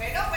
¿Ahí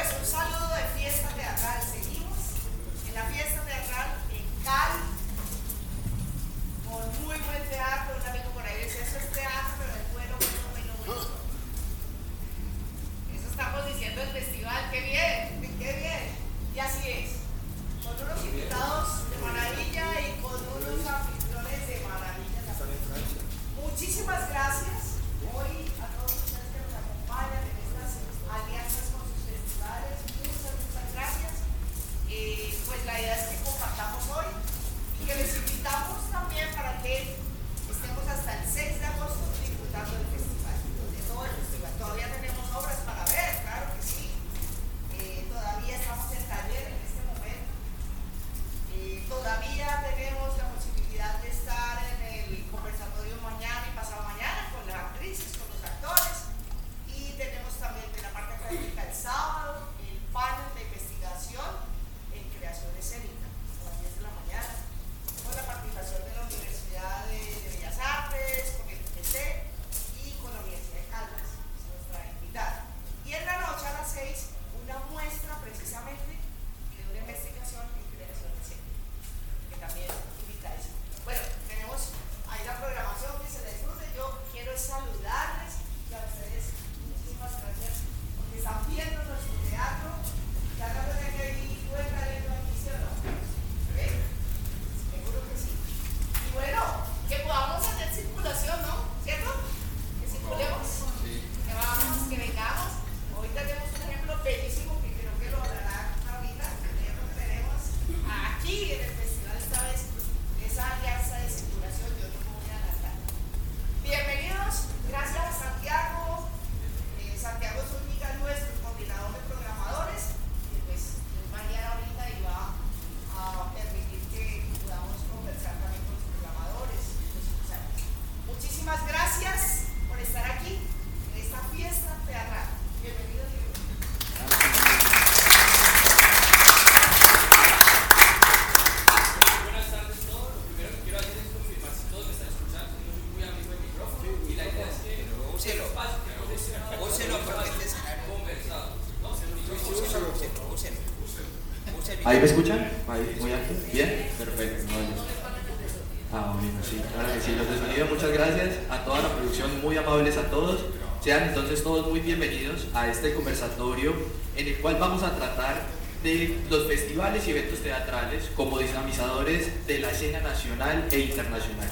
en el cual vamos a tratar de los festivales y eventos teatrales como dinamizadores de la escena nacional e internacional.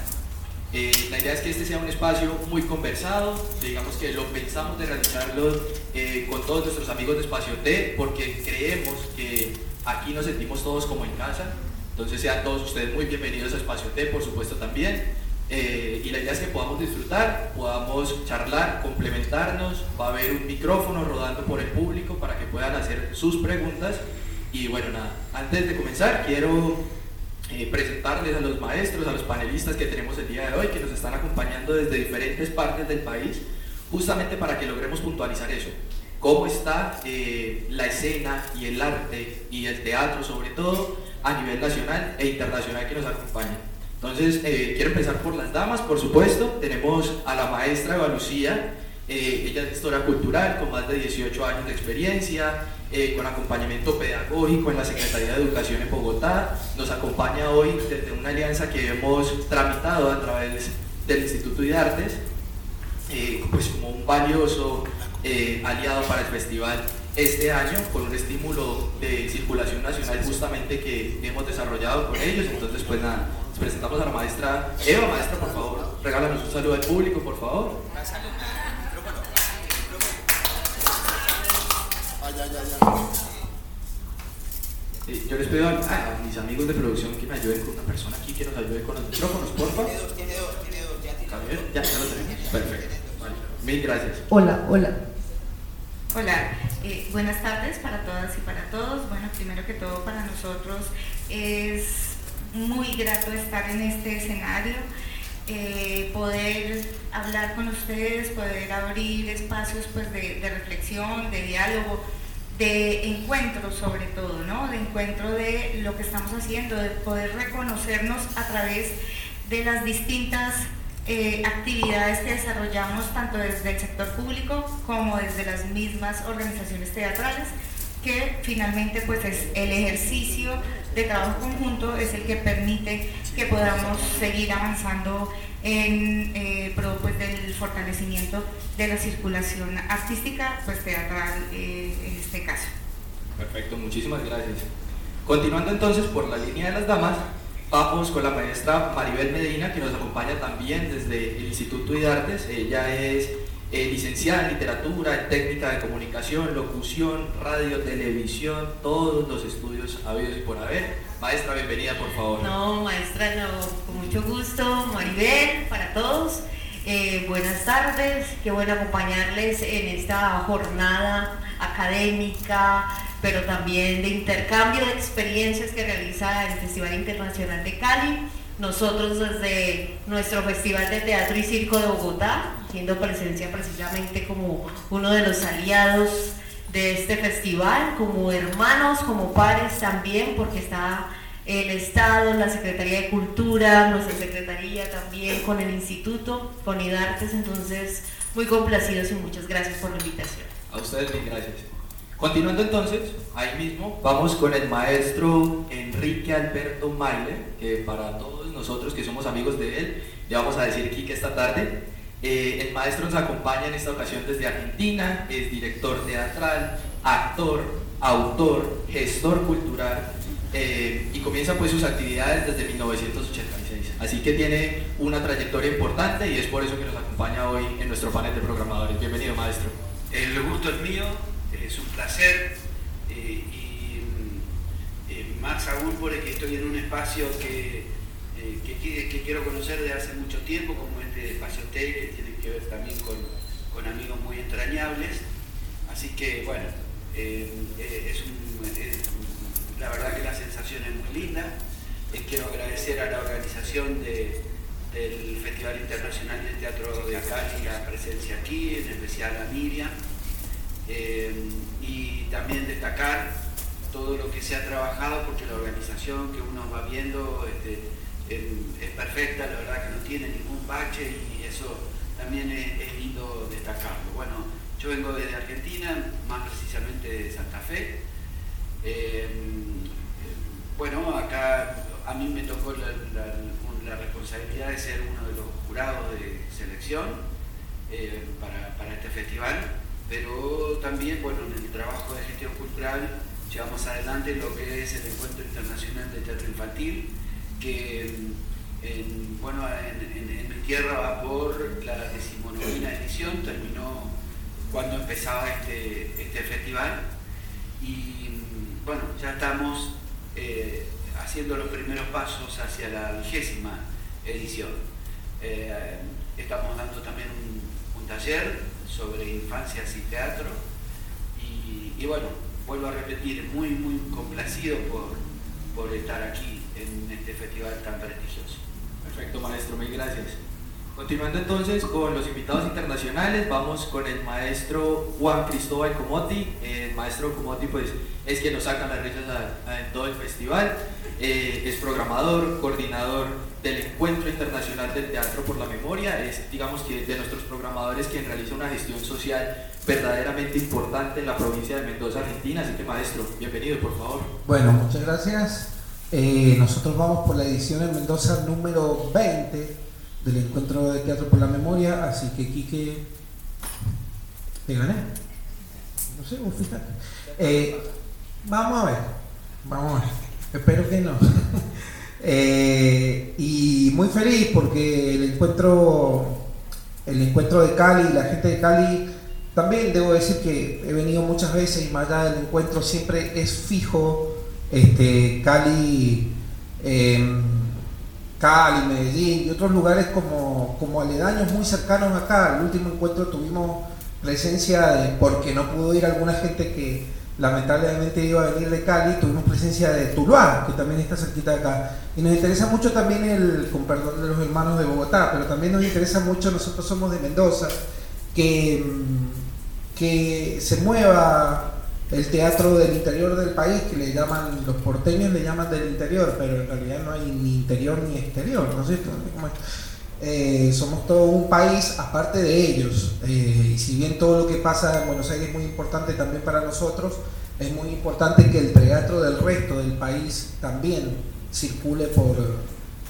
Eh, la idea es que este sea un espacio muy conversado, digamos que lo pensamos de realizarlo eh, con todos nuestros amigos de Espacio T porque creemos que Aquí nos sentimos todos como en casa, entonces sean todos ustedes muy bienvenidos a Espacio T, por supuesto también. Eh, y la idea es que podamos disfrutar, podamos charlar, complementarnos, va a haber un micrófono rodando por el público para que puedan hacer sus preguntas. Y bueno, nada, antes de comenzar quiero eh, presentarles a los maestros, a los panelistas que tenemos el día de hoy, que nos están acompañando desde diferentes partes del país, justamente para que logremos puntualizar eso cómo está eh, la escena y el arte y el teatro sobre todo a nivel nacional e internacional que nos acompaña. Entonces, eh, quiero empezar por las damas, por supuesto. Tenemos a la maestra Eva Lucía, eh, ella es gestora cultural con más de 18 años de experiencia, con acompañamiento pedagógico en la Secretaría de Educación en Bogotá. Nos acompaña hoy desde una alianza que hemos tramitado a través del Instituto de Artes, pues como un valioso eh, aliado para el festival este año con un estímulo de circulación nacional justamente que hemos desarrollado con ellos. Entonces, pues nada, presentamos a la maestra Eva. Maestra, por favor, regálanos un saludo al público, por favor. yo les pido a, mis amigos de producción que me ayuden con una persona aquí que nos ayude con los micrófonos, por favor. Tiene dos, tiene dos, tiene dos, ya, ya, ya lo tenemos. Perfecto. Mil gracias. Hola, hola. Hola, eh, buenas tardes para todas y para todos. Bueno, primero que todo para nosotros es muy grato estar en este escenario, eh, poder hablar con ustedes, poder abrir espacios pues, de, reflexión, de diálogo, de encuentro sobre todo, ¿no? De encuentro de lo que estamos haciendo, de poder reconocernos a través de las distintas eh, actividades que desarrollamos tanto desde el sector público como desde las mismas organizaciones teatrales que finalmente pues es el ejercicio de trabajo conjunto es el que permite que podamos seguir avanzando en eh, pro pues, del fortalecimiento de la circulación artística pues teatral eh, en este caso. Perfecto, muchísimas gracias. Continuando entonces por la línea de las damas, vamos con la maestra Maribel Medina que nos acompaña también desde el Instituto de Artes. Ella es eh, licenciada en literatura, en técnica de comunicación, locución, radio, televisión, todos los estudios habidos y por haber. Maestra, bienvenida, por favor. No, maestra, no, con mucho gusto, Maribel, para todos. Eh, buenas tardes, qué bueno acompañarles en esta jornada académica, pero también de intercambio de experiencias que realiza el Festival Internacional de Cali nosotros desde nuestro Festival de Teatro y Circo de Bogotá, haciendo presencia precisamente como uno de los aliados de este festival, como hermanos, como pares también, porque está el Estado, la Secretaría de Cultura, nuestra Secretaría también con el Instituto, con IDARTES, entonces muy complacidos y muchas gracias por la invitación. A ustedes bien, gracias. Continuando entonces, ahí mismo, vamos con el maestro Enrique Alberto Maile, que para todos nosotros que somos amigos de él, le vamos a decir aquí que esta tarde. Eh, el maestro nos acompaña en esta ocasión desde Argentina, es director teatral, actor, autor, gestor cultural eh, y comienza pues sus actividades desde 1986. Así que tiene una trayectoria importante y es por eso que nos acompaña hoy en nuestro panel de programadores. Bienvenido maestro. El gusto es mío, es un placer eh, y más aún porque estoy en un espacio que que, quiero conocer desde hace mucho tiempo, como este espacio T, que tiene que ver también con, amigos muy entrañables. Así que, bueno, eh, eh, es, la verdad que la sensación es muy linda. Eh, quiero agradecer a la organización del Festival Internacional del Teatro de Cali la presencia aquí, en especial a Miriam. y también destacar todo lo que se ha trabajado, porque la organización que uno va viendo este, es perfecta, la verdad que no tiene ningún bache y eso también es, lindo destacarlo. Bueno, yo vengo desde Argentina, más precisamente de Santa Fe. Eh, bueno, acá a mí me tocó la, responsabilidad de ser uno de los jurados de selección eh, para, para, este festival, pero también, bueno, en el trabajo de gestión cultural llevamos adelante lo que es el Encuentro Internacional de Teatro Infantil, que en, bueno, en, mi tierra va por la decimonovena edición, terminó cuando empezaba este, este festival. Y bueno, ya estamos eh, haciendo los primeros pasos hacia la vigésima edición. Eh, estamos dando también un, taller sobre infancias y teatro. Y, bueno, vuelvo a repetir, muy muy complacido por, por estar aquí en este festival tan prestigioso. Perfecto, maestro, mil gracias. Continuando entonces con los invitados internacionales, vamos con el maestro Juan Cristóbal Comotti. El maestro Comotti pues, es quien nos saca las risas en todo el festival. Eh, es programador, coordinador del Encuentro Internacional del Teatro por la Memoria. Es, digamos que, de nuestros programadores quien realiza una gestión social verdaderamente importante en la provincia de Mendoza, Argentina. Así que, maestro, bienvenido, por favor. Bueno, muchas gracias. Eh, nosotros vamos por la edición en Mendoza número 20 del Encuentro de Teatro por la Memoria, así que Quique, te gané. No sé, fíjate. Eh, vamos a ver, vamos a ver, espero que no. Eh, y muy feliz porque el encuentro, el encuentro de Cali, la gente de Cali, también debo decir que he venido muchas veces y más allá del encuentro siempre es fijo este, Cali, em, Cali, Medellín y otros lugares como, como aledaños muy cercanos acá. El último encuentro tuvimos presencia de, porque no pudo ir alguna gente que lamentablemente iba a venir de Cali, tuvimos presencia de Tuluá, que también está cerquita de acá. Y nos interesa mucho también el, con perdón de los hermanos de Bogotá, pero también nos interesa mucho, nosotros somos de Mendoza, que, em, que se mueva el teatro del interior del país, que le llaman, los porteños le llaman del interior, pero en realidad no hay ni interior ni exterior, ¿no es cierto? eh, somos todo un país aparte de ellos. Eh, y si bien todo lo que pasa en Buenos Aires es muy importante también para nosotros, es muy importante que el teatro del resto del país también circule por,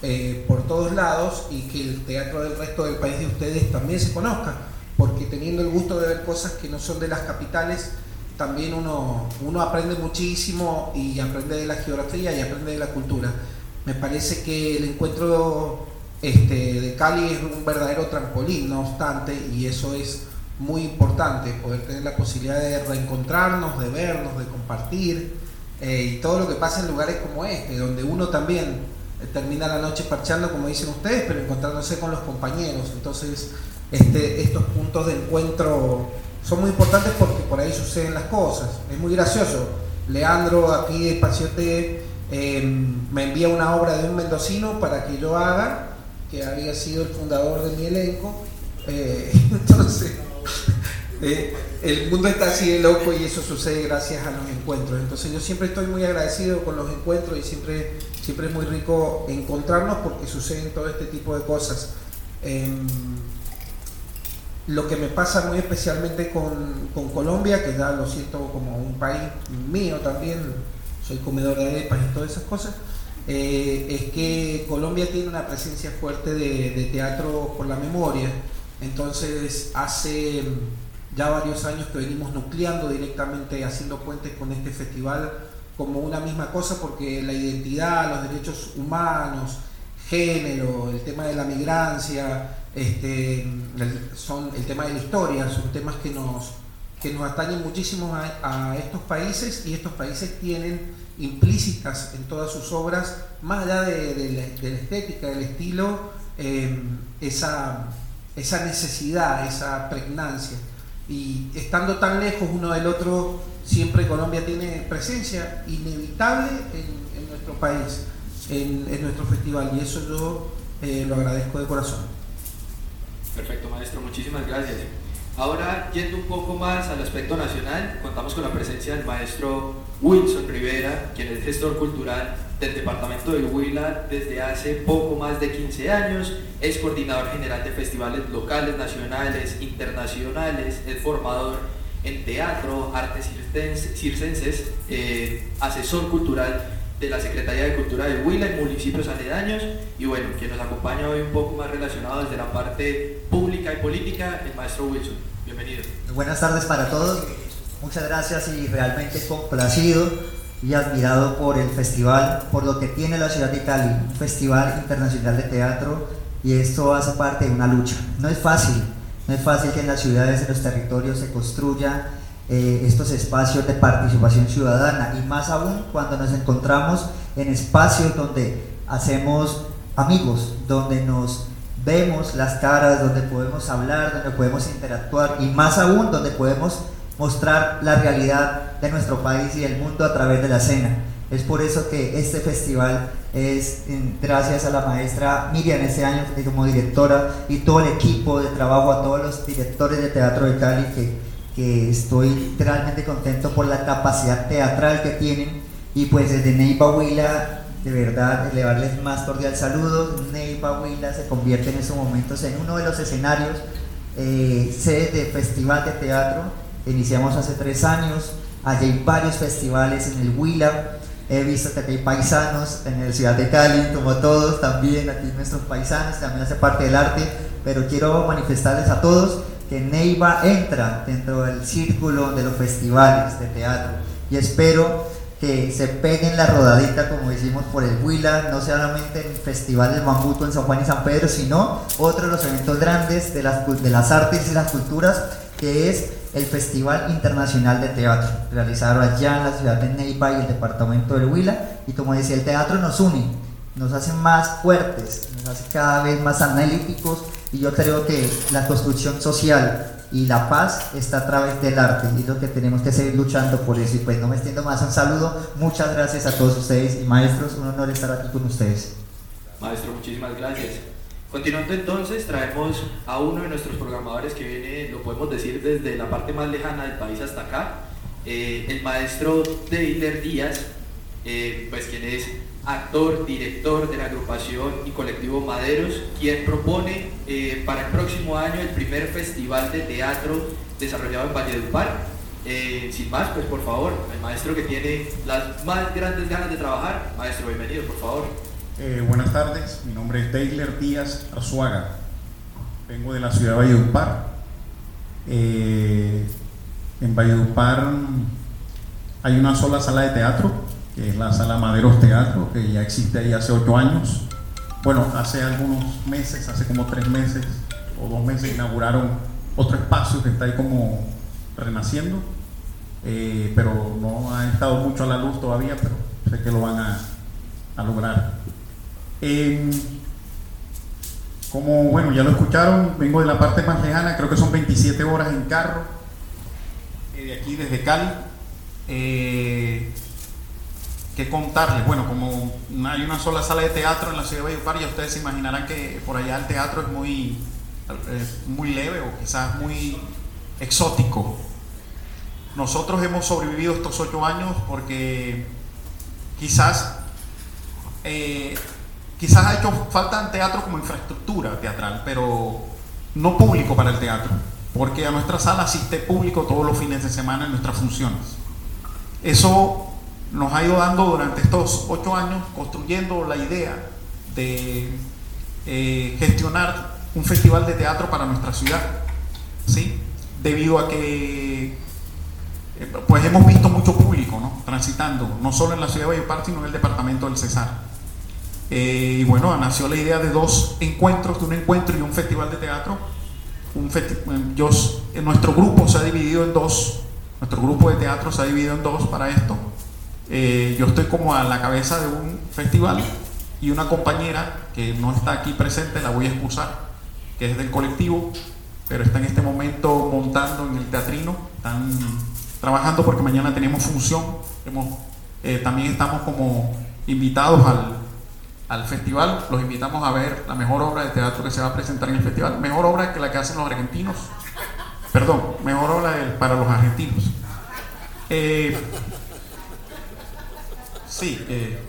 eh, por todos lados y que el teatro del resto del país de ustedes también se conozca, porque teniendo el gusto de ver cosas que no son de las capitales, también uno, uno aprende muchísimo y aprende de la geografía y aprende de la cultura. Me parece que el encuentro este, de Cali es un verdadero trampolín, no obstante, y eso es muy importante, poder tener la posibilidad de reencontrarnos, de vernos, de compartir, eh, y todo lo que pasa en lugares como este, donde uno también eh, termina la noche parchando, como dicen ustedes, pero encontrándose con los compañeros. Entonces, este, estos puntos de encuentro son muy importantes porque por ahí suceden las cosas. Es muy gracioso. Leandro aquí de Espaciote eh, me envía una obra de un mendocino para que yo haga, que había sido el fundador de mi elenco. Eh, entonces, eh, el mundo está así de loco y eso sucede gracias a los encuentros. Entonces yo siempre estoy muy agradecido con los encuentros y siempre, siempre es muy rico encontrarnos porque suceden todo este tipo de cosas. Em, lo que me pasa muy especialmente con, con, Colombia, que ya lo siento como un país mío también, soy comedor de arepas y todas esas cosas, eh, es que Colombia tiene una presencia fuerte de, de, teatro por la memoria. Entonces hace ya varios años que venimos nucleando directamente, haciendo puentes con este festival como una misma cosa, porque la identidad, los derechos humanos, género, el tema de la migrancia, este, son el tema de la historia, son temas que nos, que nos atañen muchísimo a, estos países y estos países tienen implícitas en todas sus obras, más allá de, la, estética, del estilo, eh, esa, esa necesidad, esa pregnancia. Y estando tan lejos uno del otro, siempre Colombia tiene presencia inevitable en, nuestro país, en, en, nuestro festival, y eso yo eh, lo agradezco de corazón. Perfecto, maestro, muchísimas gracias. Ahora, yendo un poco más al aspecto nacional, contamos con la presencia del maestro Wilson Rivera, quien es gestor cultural del departamento del Huila desde hace poco más de 15 años, es coordinador general de festivales locales, nacionales, internacionales, es formador en teatro, artes circenses, eh, asesor cultural de la Secretaría de Cultura del Huila en municipios aledaños y bueno, quien nos acompaña hoy un poco más relacionado desde la parte pública y política, el maestro Wilson. Bienvenido. Buenas tardes para todos, muchas gracias y realmente complacido y admirado por el festival, por lo que tiene la ciudad de Cali, un festival internacional de teatro y esto hace parte de una lucha. No es fácil, no es fácil que en las ciudades, en los territorios se construyan eh, estos espacios de participación ciudadana y más aún cuando nos encontramos en espacios donde hacemos amigos, donde nos vemos las caras, donde podemos hablar, donde podemos interactuar y más aún donde podemos mostrar la realidad de nuestro país y del mundo a través de la escena. Es por eso que este festival es gracias a la maestra Miriam este año como directora y todo el equipo de trabajo, a todos los directores de teatro de Cali que que estoy realmente contento por la capacidad teatral que tienen. Y pues desde Neiva Huila de verdad elevarles más cordial saludo. Neiva Huila se convierte en estos momentos en uno de los escenarios eh, sede de festival de teatro. Iniciamos hace tres años. Allí hay varios festivales en el Huila. He visto que hay paisanos en la ciudad de Cali como todos también aquí nuestros paisanos también hace parte del arte. Pero quiero manifestarles a todos que Neiva entra dentro del círculo de los festivales de teatro. Y espero que se peguen la rodadita como hicimos por el Huila, no solamente en el Festival del Mambuto en San Juan y San Pedro, sino otro de los eventos grandes de las, de las artes y las culturas, que es el Festival Internacional de Teatro, realizado allá en la ciudad de Neiva y el departamento del Huila, y como decía, el teatro nos une, nos hace más fuertes, nos hace cada vez más analíticos, y yo creo que la construcción social y la paz está a través del arte y lo que tenemos que seguir luchando por eso. Y pues no me extiendo más, un saludo, muchas gracias a todos ustedes y maestros, un honor estar aquí con ustedes. Maestro, muchísimas gracias. Continuando entonces, traemos a uno de nuestros programadores que viene, lo podemos decir, desde la parte más lejana del país hasta acá, eh, el maestro Deiler Díaz, eh, pues quien es actor, director de la agrupación y colectivo Maderos, quien propone eh, para el próximo año el primer festival de teatro desarrollado en Valledupar. Eh, sin más, pues por favor, el maestro que tiene las más grandes ganas de trabajar, maestro, bienvenido, por favor. Eh, buenas tardes, mi nombre es Deiler Díaz Arzuaga, vengo de la ciudad de Valledupar. en Valledupar hay una sola sala de teatro, que es la sala Maderos Teatro, que ya existe ahí hace ocho años. Bueno, hace algunos meses, hace como tres meses o dos meses, inauguraron otro espacio que está ahí como renaciendo, eh, pero no ha estado mucho a la luz todavía, pero sé que lo van a, lograr. como, bueno, ya lo escucharon, vengo de la parte más lejana, creo que son 27 horas en carro, eh, de aquí desde Cali. Eh, ¿Qué contarles? Bueno, como hay una sola sala de teatro en la ciudad de Valledupar, ya ustedes se imaginarán que por allá el teatro es muy, muy leve o quizás muy exótico. Nosotros hemos sobrevivido estos ocho años porque quizás, eh, quizás ha hecho falta teatro como infraestructura teatral, pero no público para el teatro, porque a nuestra sala asiste público todos los fines de semana en nuestras funciones. Eso nos ha ido dando durante estos ocho años construyendo la idea de eh, gestionar un festival de teatro para nuestra ciudad, ¿sí? Debido a que eh, pues hemos visto mucho público ¿no? transitando, no solo en la ciudad de Valledupar, sino en el departamento del Cesar. Eh, y bueno, nació la idea de dos encuentros, de un encuentro y un festival de teatro. Un yo, nuestro grupo se ha dividido en dos, nuestro grupo de teatro se ha dividido en dos para esto. Eh, yo estoy como a la cabeza de un festival y una compañera que no está aquí presente, la voy a excusar, que es del colectivo, pero está en este momento montando en el teatrino, están trabajando porque mañana tenemos función, eh, también estamos como invitados al, al festival, los invitamos a ver la mejor obra de teatro que se va a presentar en el festival, mejor obra que la que hacen los argentinos, perdón, mejor obra para los argentinos. Eh, Sí, eh,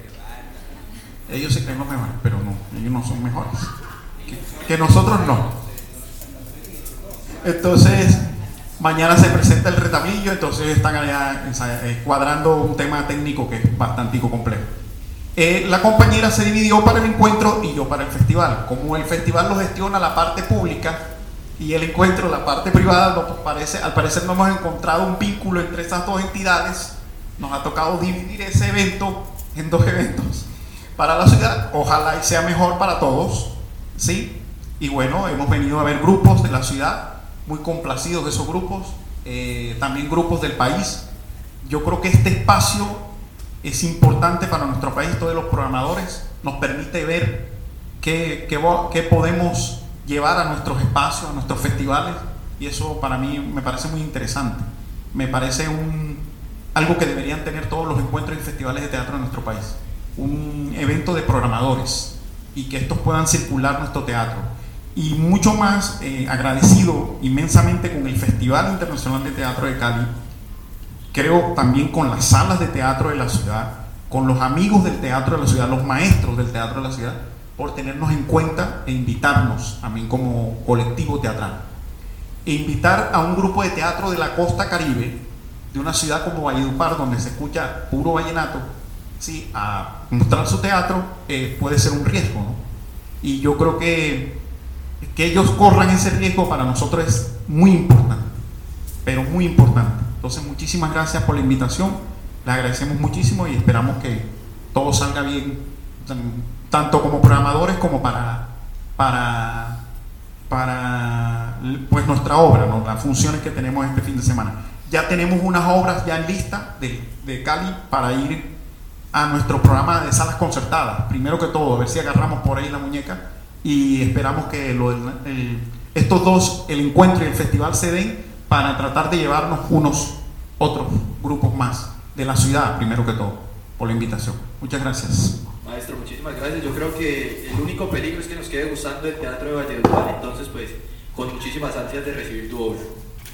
ellos se creen los mejores, pero no, ellos no son mejores. Que, nosotros no. Entonces, mañana se presenta el retablillo, entonces están allá eh, cuadrando un tema técnico que es bastante complejo. Eh, la compañera se dividió para el encuentro y yo para el festival. Como el festival lo gestiona la parte pública y el encuentro la parte privada, parece, al parecer no hemos encontrado un vínculo entre esas dos entidades nos ha tocado dividir ese evento en dos eventos para la ciudad. Ojalá y sea mejor para todos, ¿sí? Y bueno, hemos venido a ver grupos de la ciudad, muy complacidos de esos grupos, eh, también grupos del país. Yo creo que este espacio es importante para nuestro país, todos los programadores, nos permite ver qué, qué podemos llevar a nuestros espacios, a nuestros festivales, y eso para mí me parece muy interesante. Me parece un, algo que deberían tener todos los encuentros y festivales de teatro en nuestro país. Un evento de programadores y que estos puedan circular nuestro teatro. Y mucho más eh, agradecido inmensamente con el Festival Internacional de Teatro de Cali, creo también con las salas de teatro de la ciudad, con los amigos del teatro de la ciudad, los maestros del teatro de la ciudad, por tenernos en cuenta e invitarnos a mí como colectivo teatral. E invitar a un grupo de teatro de la costa caribe de una ciudad como Valledupar, donde se escucha puro vallenato, ¿sí? a mostrar su teatro, eh, puede ser un riesgo. ¿no? Y yo creo que que ellos corran ese riesgo para nosotros es muy importante, pero muy importante. Entonces, muchísimas gracias por la invitación, le agradecemos muchísimo y esperamos que todo salga bien, tanto como programadores como para, para, para pues, nuestra obra, las funciones que tenemos este fin de semana ya tenemos unas obras ya en lista de, Cali para ir a nuestro programa de salas concertadas. Primero que todo, a ver si agarramos por ahí la muñeca y esperamos que estos dos, el encuentro y el festival se den para tratar de llevarnos unos otros grupos más de la ciudad, primero que todo, por la invitación. Muchas gracias. Maestro, muchísimas gracias. Yo creo que el único peligro es que nos quede gustando el Teatro de Valledupar, entonces pues con muchísimas ansias de recibir tu obra.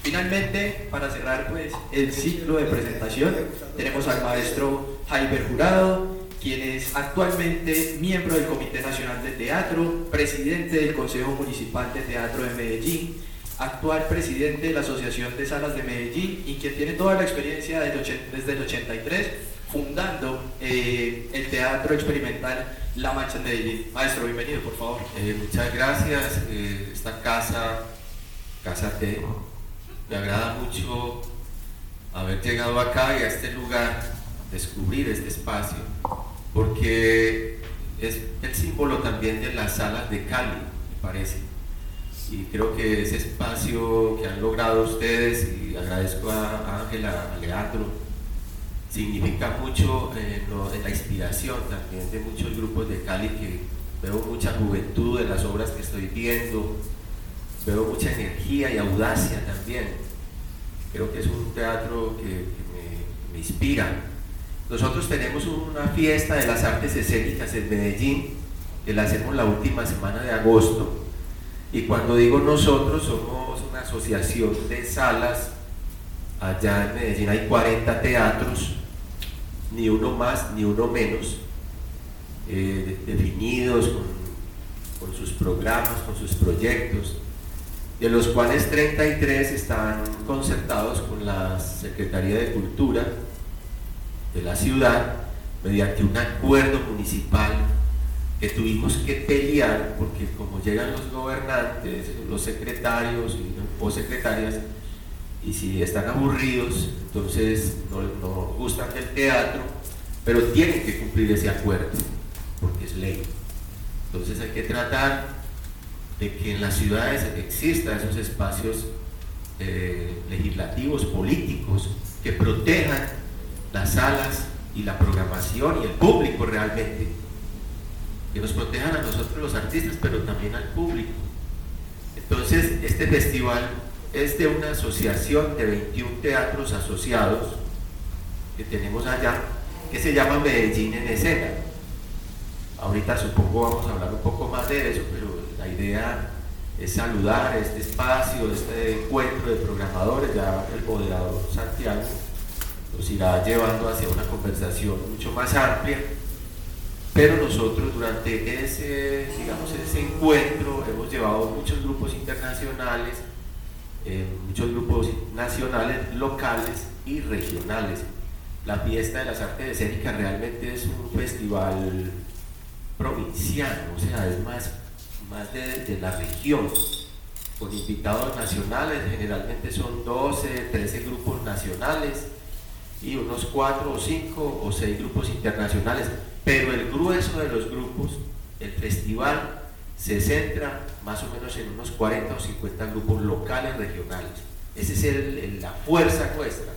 Finalmente, para cerrar pues el ciclo de presentación, tenemos al maestro Jaiber Jurado, quien es actualmente miembro del Comité Nacional de Teatro, presidente del Consejo Municipal de Teatro de Medellín, actual presidente de la Asociación de Salas de Medellín y quien tiene toda la experiencia desde el 83 fundando eh, el Teatro Experimental La Mancha en Medellín. Maestro, bienvenido, por favor. Eh, muchas gracias. Eh, esta casa, Casa T, me agrada mucho haber llegado acá y a este lugar, descubrir este espacio, porque es el símbolo también de las salas de Cali, me parece. Y creo que ese espacio que han logrado ustedes, y agradezco a Ángela, a Leandro, significa mucho en, la inspiración también de muchos grupos de Cali que veo mucha juventud en las obras que estoy viendo, veo mucha energía y audacia también. Creo que es un teatro que, me, inspira. Nosotros tenemos una fiesta de las artes escénicas en Medellín, que la hacemos la última semana de agosto. Y cuando digo nosotros, somos una asociación de salas. Allá en Medellín hay 40 teatros ni uno más ni uno menos, eh, definidos con, sus programas, con sus proyectos, de los cuales 33 están concertados con la Secretaría de Cultura de la ciudad mediante un acuerdo municipal que tuvimos que pelear porque como llegan los gobernantes, los secretarios o secretarias, y si están aburridos, entonces no, gustan del teatro, pero tienen que cumplir ese acuerdo, porque es ley. Entonces hay que tratar de que en las ciudades existan esos espacios eh, legislativos, políticos, que protejan las salas y la programación y el público realmente. Que nos protejan a nosotros los artistas, pero también al público. Entonces, este festival es de una asociación de 21 teatros asociados que tenemos allá, que se llama Medellín en Escena. Ahorita supongo vamos a hablar un poco más de eso, pero la idea es saludar este espacio, este encuentro de programadores, ya el moderador Santiago nos irá llevando hacia una conversación mucho más amplia, pero nosotros durante ese, digamos, ese encuentro hemos llevado muchos grupos internacionales, muchos grupos nacionales, locales y regionales. La fiesta de las artes escénicas realmente es un festival provinciano, o sea, es más, más de, la región, con invitados nacionales, generalmente son 12, 13 grupos nacionales y unos 4 o 5 o 6 grupos internacionales, pero el grueso de los grupos, el festival se centra más o menos en unos 40 o 50 grupos locales, regionales. Esa es la fuerza nuestra.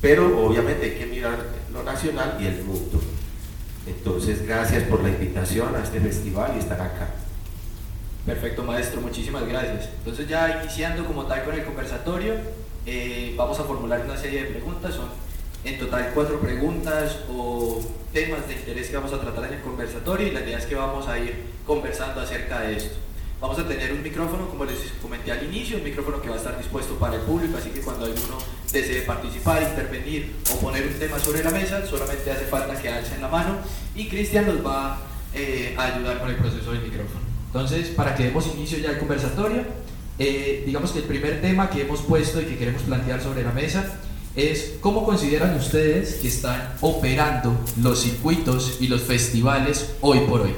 Pero obviamente hay que mirar lo nacional y el mundo. Entonces, gracias por la invitación a este festival y estar acá. Perfecto, maestro, muchísimas gracias. Entonces, ya iniciando como tal con el conversatorio, eh, vamos a formular una serie de preguntas. Son en total cuatro preguntas o temas de interés que vamos a tratar en el conversatorio y la idea es que vamos a ir conversando acerca de esto. Vamos a tener un micrófono, como les comenté al inicio, un micrófono que va a estar dispuesto para el público, así que cuando alguno desee participar, intervenir o poner un tema sobre la mesa, solamente hace falta que alcen la mano y Cristian nos va eh, a ayudar con el proceso del micrófono. Entonces, para que demos inicio ya al conversatorio, eh, digamos que el primer tema que hemos puesto y que queremos plantear sobre la mesa es cómo consideran ustedes que están operando los circuitos y los festivales hoy por hoy.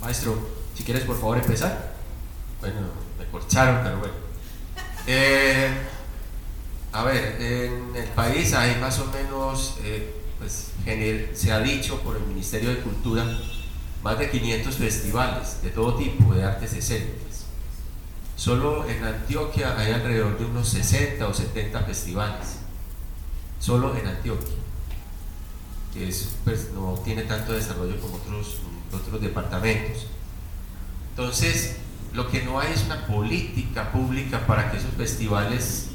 Maestro, si quieres por favor empezar. Bueno, me corcharon, pero bueno. Eh, a ver, en el país hay más o menos, eh, pues se ha dicho por el Ministerio de Cultura, más de 500 festivales de todo tipo de artes escénicas. Solo en Antioquia hay alrededor de unos 60 o 70 festivales, solo en Antioquia, que pues, no tiene tanto desarrollo como otros otros departamentos. Entonces, lo que no hay es una política pública para que esos festivales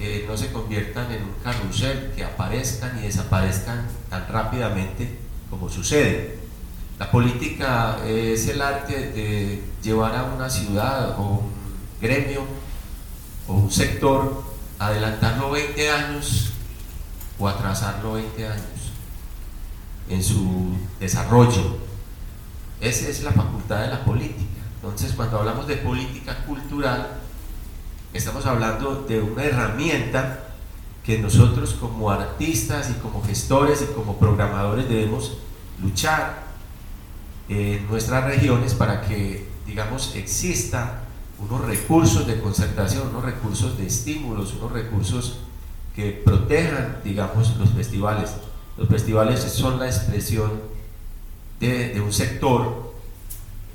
eh, no se conviertan en un carrusel, que aparezcan y desaparezcan tan rápidamente como sucede. La política es el arte de llevar a una ciudad o un gremio o un sector adelantarlo 20 años o atrasarlo 20 años en su desarrollo. Esa es la facultad de la política. Entonces, cuando hablamos de política cultural, estamos hablando de una herramienta que nosotros como artistas y como gestores y como programadores debemos luchar en nuestras regiones para que, digamos, exista unos recursos de concertación, unos recursos de estímulos, unos recursos que protejan, digamos, los festivales. Los festivales son la expresión de, un sector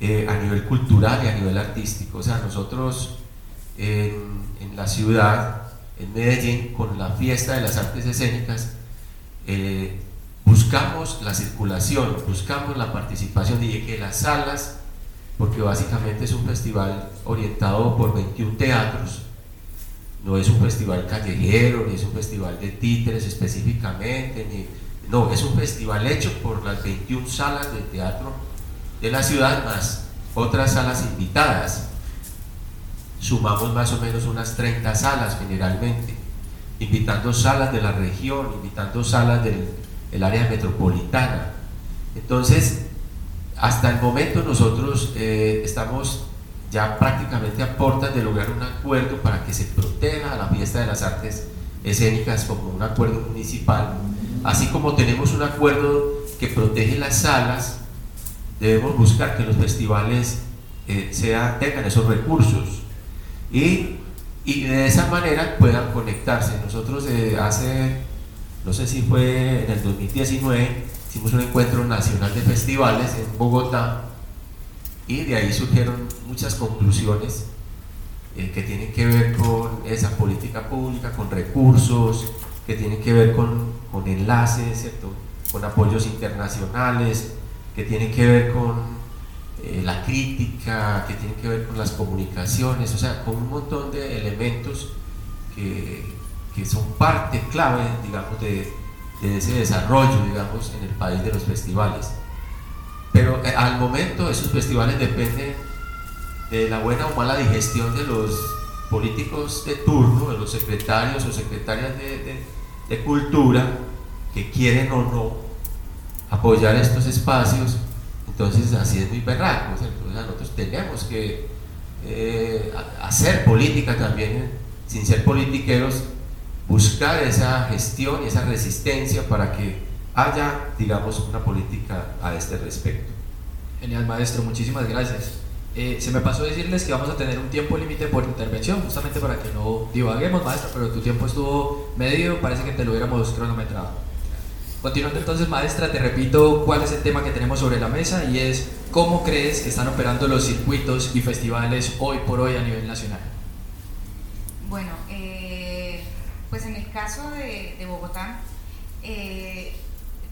eh, a nivel cultural y a nivel artístico. O sea, nosotros en, la ciudad, en Medellín, con la fiesta de las artes escénicas, eh, buscamos la circulación, buscamos la participación y que las salas, porque básicamente es un festival orientado por 21 teatros, no es un festival callejero, ni es un festival de títeres específicamente, no, es un festival hecho por las 21 salas de teatro de la ciudad, más otras salas invitadas. Sumamos más o menos unas 30 salas generalmente, invitando salas de la región, invitando salas del área metropolitana. Entonces, hasta el momento nosotros eh, estamos ya prácticamente a puertas de lograr un acuerdo para que se proteja la fiesta de las artes escénicas como un acuerdo municipal Así como tenemos un acuerdo que protege las salas, debemos buscar que los festivales eh, tengan esos recursos y, de esa manera puedan conectarse. Nosotros eh, hace, no sé si fue en el 2019, hicimos un encuentro nacional de festivales en Bogotá y de ahí surgieron muchas conclusiones eh, que tienen que ver con esa política pública, con recursos, que tienen que ver con, con enlaces, con apoyos internacionales, que tienen que ver con eh, la crítica, que tienen que ver con las comunicaciones, o sea, con un montón de elementos que, que son parte clave, digamos, de, ese desarrollo, digamos, en el país de los festivales. Pero eh, al momento esos festivales dependen de la buena o mala digestión de los políticos de turno, de los secretarios o secretarias de, cultura, que quieren o no apoyar estos espacios, entonces así es muy berraco. nosotros tenemos que eh, hacer política también, sin ser politiqueros, buscar esa gestión y esa resistencia para que haya, digamos, una política a este respecto. Genial, maestro, muchísimas gracias. Eh, se me pasó decirles que vamos a tener un tiempo límite por intervención, justamente para que no divaguemos, maestra, pero tu tiempo estuvo medio, parece que te lo hubiéramos cronometrado. Continuando entonces, maestra, te repito cuál es el tema que tenemos sobre la mesa y es cómo crees que están operando los circuitos y festivales hoy por hoy a nivel nacional. Bueno, eh, pues en el caso de, Bogotá, eh,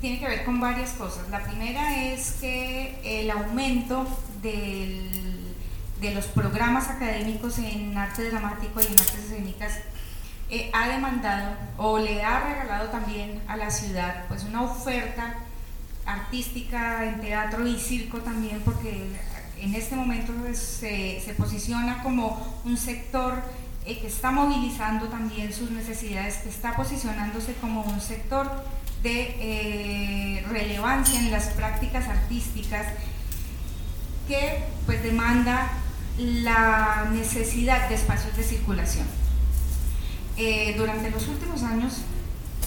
tiene que ver con varias cosas. La primera es que el aumento de los programas académicos en arte dramático y en artes escénicas eh, ha demandado o le ha regalado también a la ciudad pues una oferta artística en teatro y circo también porque en este momento se, posiciona como un sector eh, que está movilizando también sus necesidades, que está posicionándose como un sector de eh, relevancia en las prácticas artísticas que pues demanda la necesidad de espacios de circulación. Eh, durante los últimos años,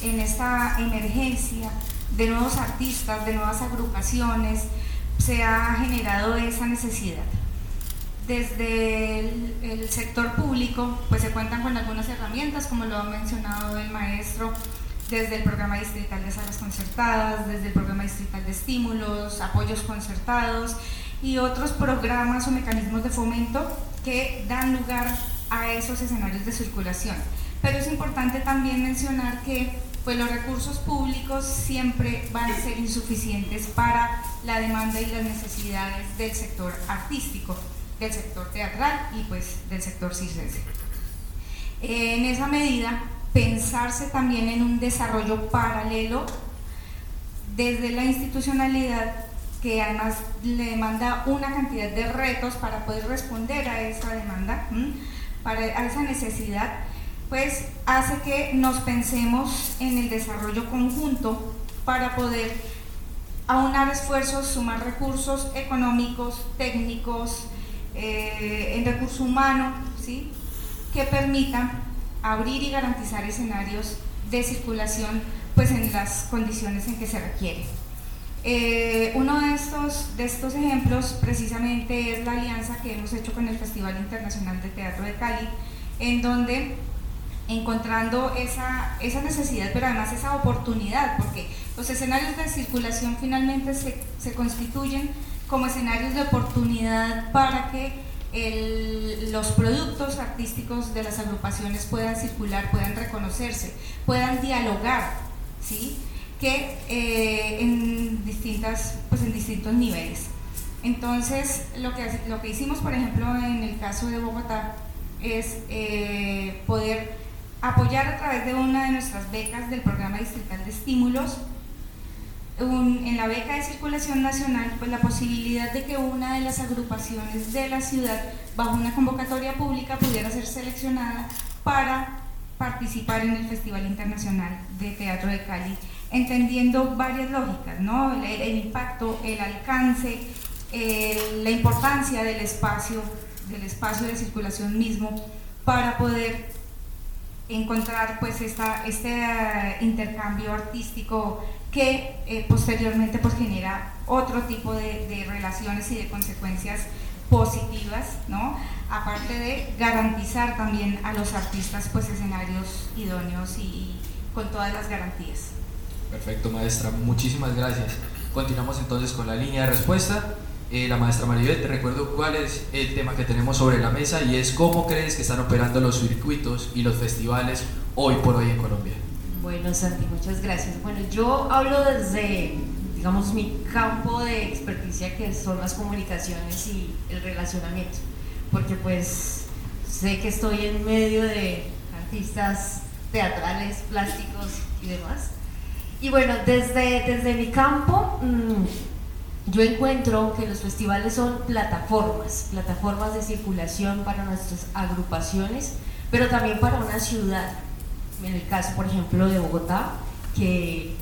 en esta emergencia de nuevos artistas, de nuevas agrupaciones, se ha generado esa necesidad. Desde el, sector público, pues se cuentan con algunas herramientas, como lo ha mencionado el maestro, desde el programa distrital de salas concertadas, desde el programa distrital de estímulos, apoyos concertados, y otros programas o mecanismos de fomento que dan lugar a esos escenarios de circulación. Pero es importante también mencionar que pues, los recursos públicos siempre van a ser insuficientes para la demanda y las necesidades del sector artístico, del sector teatral y pues del sector circense. En esa medida, pensarse también en un desarrollo paralelo desde la institucionalidad que además le demanda una cantidad de retos para poder responder a esa demanda, para, a esa necesidad, pues hace que nos pensemos en el desarrollo conjunto para poder aunar esfuerzos, sumar recursos económicos, técnicos, eh, en recurso humano, ¿sí? que permitan abrir y garantizar escenarios de circulación pues en las condiciones en que se requiere. Eh, uno de estos, de estos ejemplos precisamente es la alianza que hemos hecho con el Festival Internacional de Teatro de Cali, en donde encontrando esa, esa necesidad, pero además esa oportunidad, porque los escenarios de circulación finalmente se, se constituyen como escenarios de oportunidad para que los productos artísticos de las agrupaciones puedan circular, puedan reconocerse, puedan dialogar, ¿sí? que eh, en, distintas, pues en distintos niveles. Entonces, lo que, lo que hicimos, por ejemplo, en el caso de Bogotá, es eh, poder apoyar a través de una de nuestras becas del programa distrital de estímulos en la beca de circulación nacional, pues la posibilidad de que una de las agrupaciones de la ciudad, bajo una convocatoria pública, pudiera ser seleccionada para participar en el Festival Internacional de Teatro de Cali, entendiendo varias lógicas, ¿no? el, impacto, el alcance, la importancia del espacio, del espacio de circulación mismo, para poder encontrar pues esta, este eh, intercambio artístico que eh, posteriormente pues genera otro tipo de, relaciones y de consecuencias positivas, ¿no? Aparte de garantizar también a los artistas pues escenarios idóneos y con todas las garantías. Perfecto, maestra, muchísimas gracias. Continuamos entonces con la línea de respuesta. Eh, la maestra Maribel, te recuerdo cuál es el tema que tenemos sobre la mesa y es cómo crees que están operando los circuitos y los festivales hoy por hoy en Colombia. Bueno, Santi, muchas gracias. Bueno, yo hablo desde, digamos, mi campo de experticia, que son las comunicaciones y el relacionamiento, porque pues sé que estoy en medio de artistas teatrales, plásticos y demás. Y bueno, desde, desde mi campo, mm, yo encuentro que los festivales son plataformas, plataformas de circulación para nuestras agrupaciones, pero también para una ciudad en el caso, por ejemplo, de Bogotá, que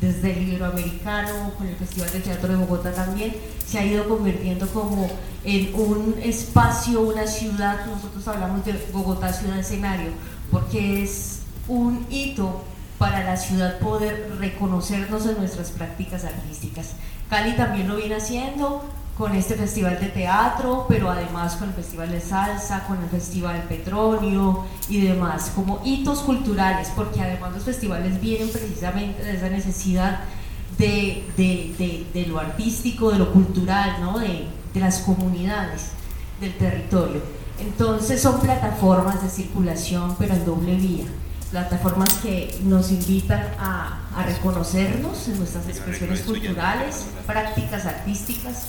desde el Iberoamericano, con el Festival de Teatro de Bogotá también, se ha ido convirtiendo como en un espacio, una ciudad, nosotros hablamos de Bogotá ciudad escenario, porque es un hito para la ciudad poder reconocernos en nuestras prácticas artísticas. Cali también lo viene haciendo, con este festival de teatro, pero además con el festival de salsa, con el festival Petróleo y demás, como hitos culturales, porque además los festivales vienen precisamente de esa necesidad de, de, de, lo artístico, de lo cultural, ¿no? de, las comunidades del territorio. Entonces son plataformas de circulación, pero en doble vía plataformas que nos invitan a, a, reconocernos en nuestras expresiones culturales, prácticas artísticas,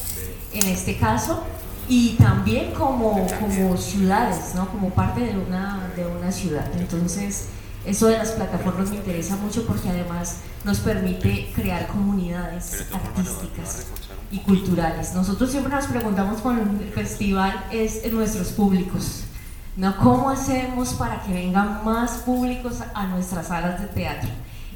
en este caso, y también como, como ciudades, ¿no? como parte de una, de una ciudad. Entonces, eso de las plataformas me interesa mucho porque además nos permite crear comunidades artísticas y culturales. Nosotros siempre nos preguntamos con el festival es en nuestros públicos, ¿no? ¿Cómo hacemos para que vengan más públicos a nuestras salas de teatro?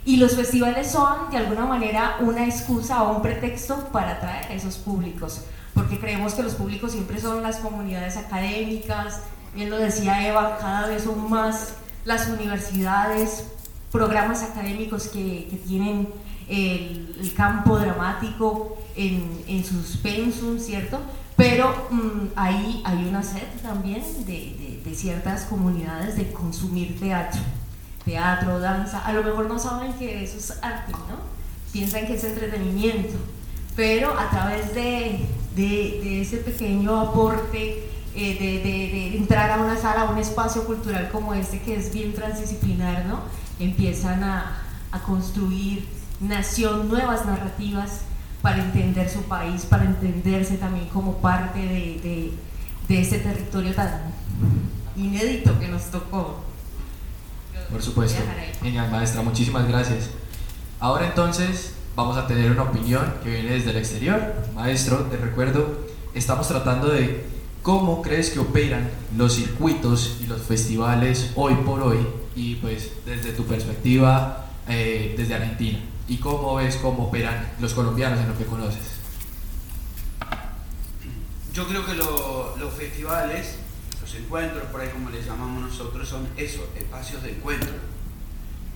Y los festivales son de alguna manera una excusa o un pretexto para atraer a esos públicos porque creemos que los públicos siempre son las comunidades académicas, bien lo decía Eva, cada vez son más las universidades, programas académicos que, que tienen el, el, campo dramático en, en sus pensum, ¿cierto? Pero mm, ahí hay una sed también de, de, de ciertas comunidades de consumir teatro, teatro, danza, a lo mejor no saben que eso es arte, ¿no? Piensan que es entretenimiento, pero a través de, de, ese pequeño aporte, eh, de, entrar a una sala, a un espacio cultural como este, que es bien transdisciplinar, ¿no? empiezan a, a construir nación, nuevas narrativas para entender su país, para entenderse también como parte de, de, este territorio tan inédito que nos tocó. Por supuesto. Genial, maestra, muchísimas gracias. Ahora entonces vamos a tener una opinión que viene desde el exterior. Maestro, te recuerdo, estamos tratando de ¿Cómo crees que operan los circuitos y los festivales hoy por hoy y pues desde tu perspectiva eh, desde Argentina? ¿Y cómo ves cómo operan los colombianos en lo que conoces? Yo creo que los festivales, los encuentros, por ahí como les llamamos nosotros, son eso, espacios de encuentro.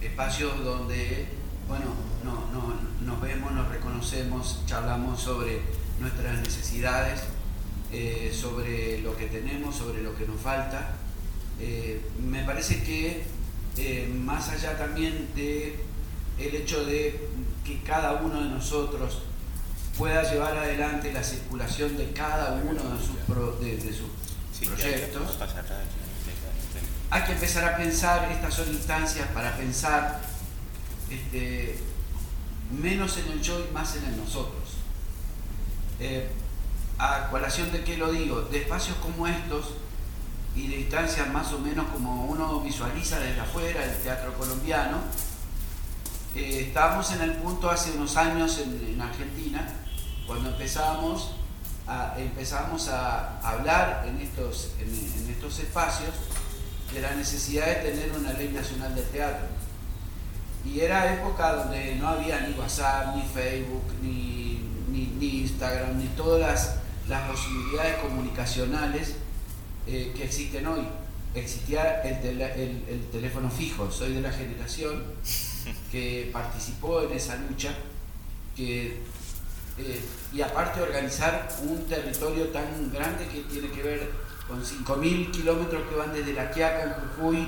Espacios donde, bueno, no, no, nos vemos, nos reconocemos, charlamos sobre nuestras necesidades, eh, sobre lo que tenemos, sobre lo que nos falta. Eh, me parece que eh, más allá también de el hecho de que cada uno de nosotros pueda llevar adelante la circulación de cada uno de sus, de, sus proyectos, hay que empezar a pensar, estas son instancias para pensar este, menos en el yo y más en el nosotros a colación de qué lo digo, de espacios como estos y de distancias más o menos como uno visualiza desde afuera del teatro colombiano, eh, estábamos en el punto hace unos años en, Argentina, cuando empezamos a, empezamos a hablar en estos, en, estos espacios de la necesidad de tener una ley nacional de teatro. Y era época donde no había ni WhatsApp, ni Facebook, ni, ni Instagram, ni todas las las posibilidades comunicacionales eh, que existen hoy. Existía el, teléfono fijo, soy de la generación que participó en esa lucha que, eh, y aparte organizar un territorio tan grande que tiene que ver con 5.000 kilómetros que van desde La Quiaca, en Jujuy,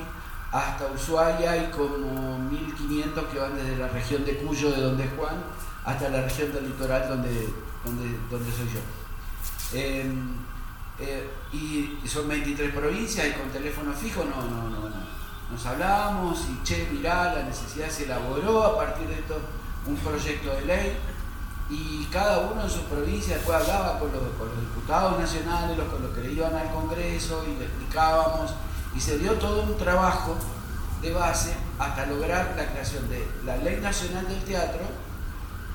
hasta Ushuaia y como 1.500 que van desde la región de Cuyo, de donde es Juan, hasta la región del litoral donde, donde, donde soy yo. Em, eh, y son 23 provincias y con teléfono fijo no, no, no, no. Nos hablábamos y che, mirá, la necesidad se elaboró a partir de esto un proyecto de ley y cada uno en su provincia después hablaba con los, con los diputados nacionales, los, con los que le iban al Congreso y le explicábamos y se dio todo un trabajo de base hasta lograr la creación de la Ley Nacional del Teatro,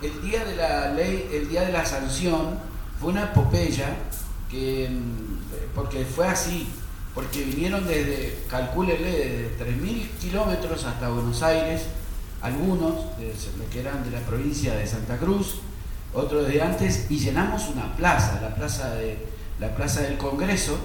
el día de la ley, el día de la sanción fue una epopeya que, mm, porque fue así, porque vinieron desde, calcúlele, desde 3.000 kilómetros hasta Buenos Aires, algunos de, que eran de la provincia de Santa Cruz, otros de antes, y llenamos una plaza, la plaza, de, la plaza del Congreso,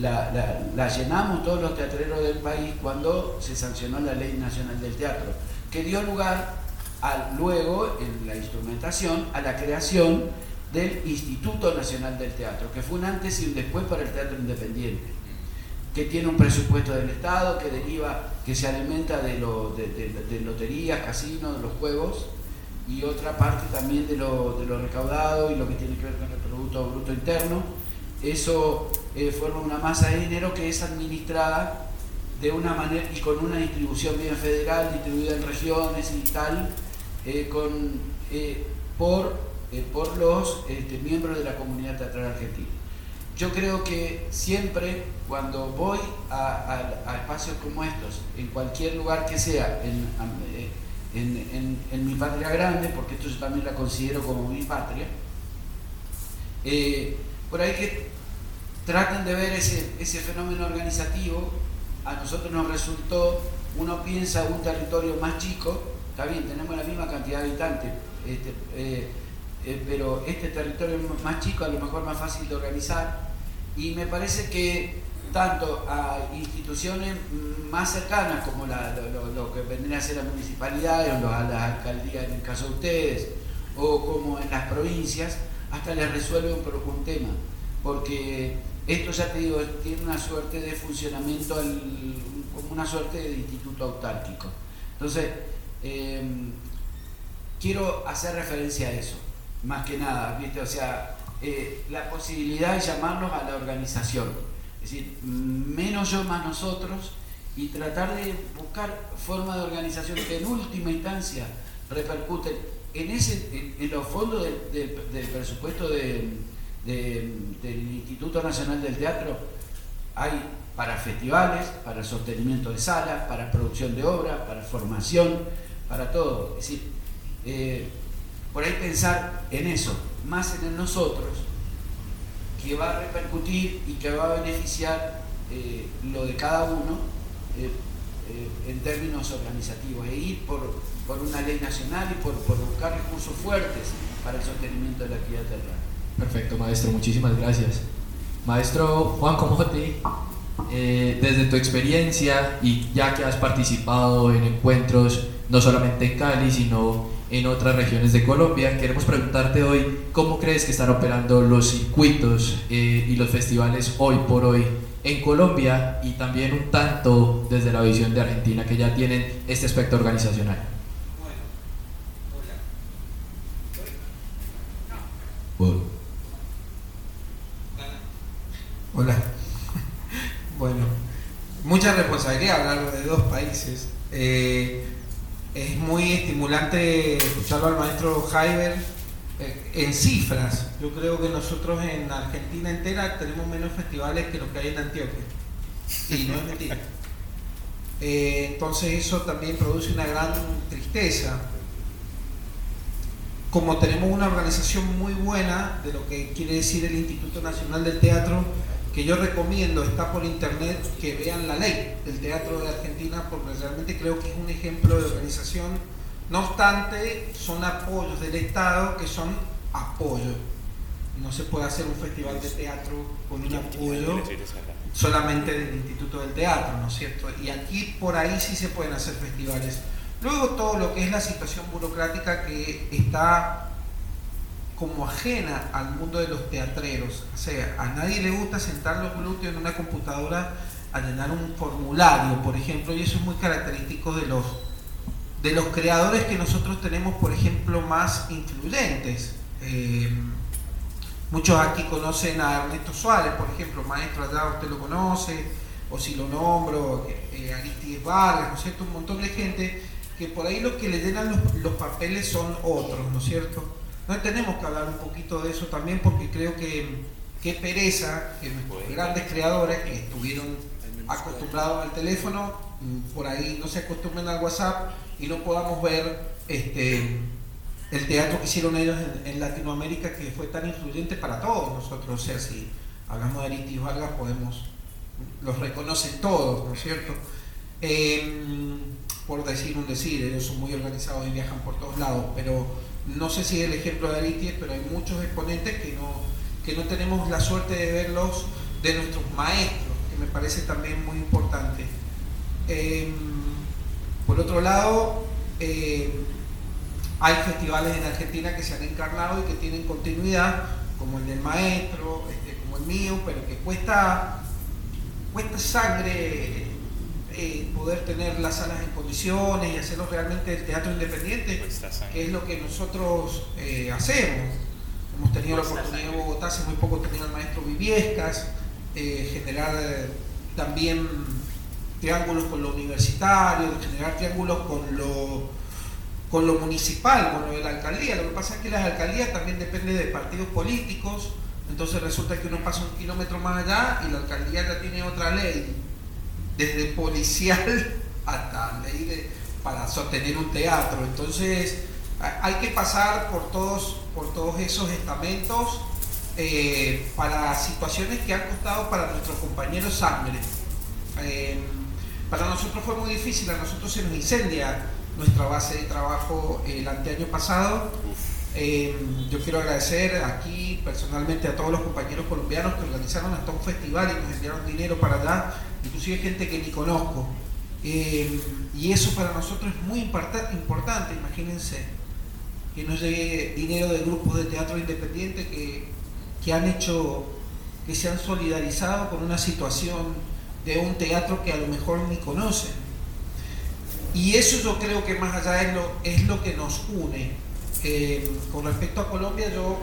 la, llenamos todos los teatreros del país cuando se sancionó la Ley Nacional del Teatro, que dio lugar a, luego, en la instrumentación, a la creación del Instituto Nacional del Teatro, que fue un antes y un después para el teatro independiente, que tiene un presupuesto del Estado, que deriva, que se alimenta de, loterías, casinos, de los juegos, y otra parte también de lo, de lo recaudado y lo que tiene que ver con el Producto Bruto Interno. Eso eh, forma una masa de dinero que es administrada de una manera y con una distribución bien federal, distribuida en regiones y tal, eh, con, eh, por por los este, miembros de la comunidad teatral argentina. Yo creo que siempre cuando voy a, espacios como estos, en cualquier lugar que sea, eh, en, mi patria grande, porque esto yo también la considero como mi patria, por ahí que traten de ver ese, ese fenómeno organizativo, a nosotros nos resultó, uno piensa un territorio más chico, está bien, tenemos la misma cantidad de habitantes, este, eh, pero este territorio más chico, a lo mejor más fácil de organizar, y me parece que tanto a instituciones más cercanas como lo, que vendrían a ser las municipalidades o a las alcaldías en el caso de ustedes, o como en las provincias, hasta les resuelve un, un tema, porque esto ya te digo, tiene una suerte de funcionamiento como una suerte de instituto autárquico. Entonces, eh, quiero hacer referencia a eso más que nada, ¿viste? O sea, eh, la posibilidad de llamarnos a la organización. Es decir, menos yo más nosotros y tratar de buscar formas de organización que en última instancia repercuten en, ese, en, los fondos del presupuesto del Instituto Nacional del Teatro. Hay para festivales, para sostenimiento de salas, para producción de obras, para formación, para todo. Eh, por ahí pensar en eso, más en nosotros, que va a repercutir y que va a beneficiar eh, lo de cada uno eh, en términos organizativos, e ir por, por una ley nacional y por, buscar recursos fuertes para el sostenimiento de la actividad. Perfecto, maestro, muchísimas gracias. Maestro Juan Comote, eh, desde tu experiencia y ya que has participado en encuentros no solamente en Cali, sino en otras regiones de Colombia, queremos preguntarte hoy cómo crees que están operando los circuitos eh, y los festivales hoy por hoy en Colombia y también un tanto desde la visión de Argentina que ya tienen este aspecto organizacional. Bueno, hola. Hola. Bueno, mucha responsabilidad hablar de dos países. Eh, es muy estimulante escucharlo al maestro Jaiber eh, en cifras. Yo creo que nosotros en Argentina entera tenemos menos festivales que los que hay en Antioquia. Y no es mentira. Eh, entonces eso también produce una gran tristeza. Como tenemos una organización muy buena de lo que quiere decir el Instituto Nacional del Teatro, que yo recomiendo, está por internet, que vean la ley del Teatro de Argentina, porque realmente creo que es un ejemplo de organización. No obstante, son apoyos del Estado que son apoyo. No se puede hacer un festival de teatro con un apoyo solamente del Instituto del Teatro, ¿no es cierto? Y aquí por ahí sí se pueden hacer festivales. Luego todo lo que es la situación burocrática que está como ajena al mundo de los teatreros. O sea, a nadie le gusta sentar los glúteos en una computadora a llenar un formulario, por ejemplo, y eso es muy característico de los, de los creadores que nosotros tenemos, por ejemplo, más influyentes. Eh, muchos aquí conocen a Ernesto Suárez, por ejemplo, maestro allá, usted lo conoce, o si lo nombro, eh, Aristides Vargas, ¿no es cierto? Un montón de gente que por ahí los que le llenan los, los papeles son otros, ¿no es cierto? No tenemos que hablar un poquito de eso también porque creo que qué pereza que nuestros grandes creadores que estuvieron acostumbrados al teléfono, mm, por ahí no se acostumbren al WhatsApp y no podamos ver este, el teatro que hicieron ellos en, Latinoamérica que fue tan influyente para todos nosotros. O sea, si hablamos de Aritis Vargas, podemos, los reconocen todos, ¿no es cierto? Em, por decir un decir, ellos son muy organizados y viajan por todos lados, pero no sé si el ejemplo de Aristides, pero hay muchos exponentes que no, que no tenemos la suerte de verlos de nuestros maestros, que me parece también muy importante. Em, por otro lado, em, hay festivales en Argentina que se han encarnado y que tienen continuidad, como el del maestro, este, como el mío, pero que cuesta, cuesta sangre eh, poder tener las salas en condiciones y hacerlo realmente el teatro independiente, que es lo que nosotros eh, hacemos. Hemos tenido la oportunidad en Bogotá, hace muy poco tenía el maestro Viviescas, eh, generar también triángulos con lo universitario, generar triángulos con lo, con lo municipal, con lo de la alcaldía. Lo que pasa es que las alcaldías también dependen de partidos políticos, entonces resulta que uno pasa un kilómetro más allá y la alcaldía ya tiene otra ley desde policial hasta ley para sostener un teatro. Entonces hay que pasar por todos, por todos esos estamentos eh, para situaciones que han costado para nuestros compañeros sangre. Eh, para nosotros fue muy difícil, a nosotros se nos incendia nuestra base de trabajo el anteaño pasado. Eh, yo quiero agradecer aquí personalmente a todos los compañeros colombianos que organizaron hasta un festival y nos enviaron dinero para allá inclusive gente que ni conozco. Eh, y eso para nosotros es muy importante, imagínense, que nos llegue dinero de grupos de teatro independiente que, que han hecho, que se han solidarizado con una situación de un teatro que a lo mejor ni conocen. Y eso yo creo que más allá es lo, es lo que nos une. Eh, con respecto a Colombia, yo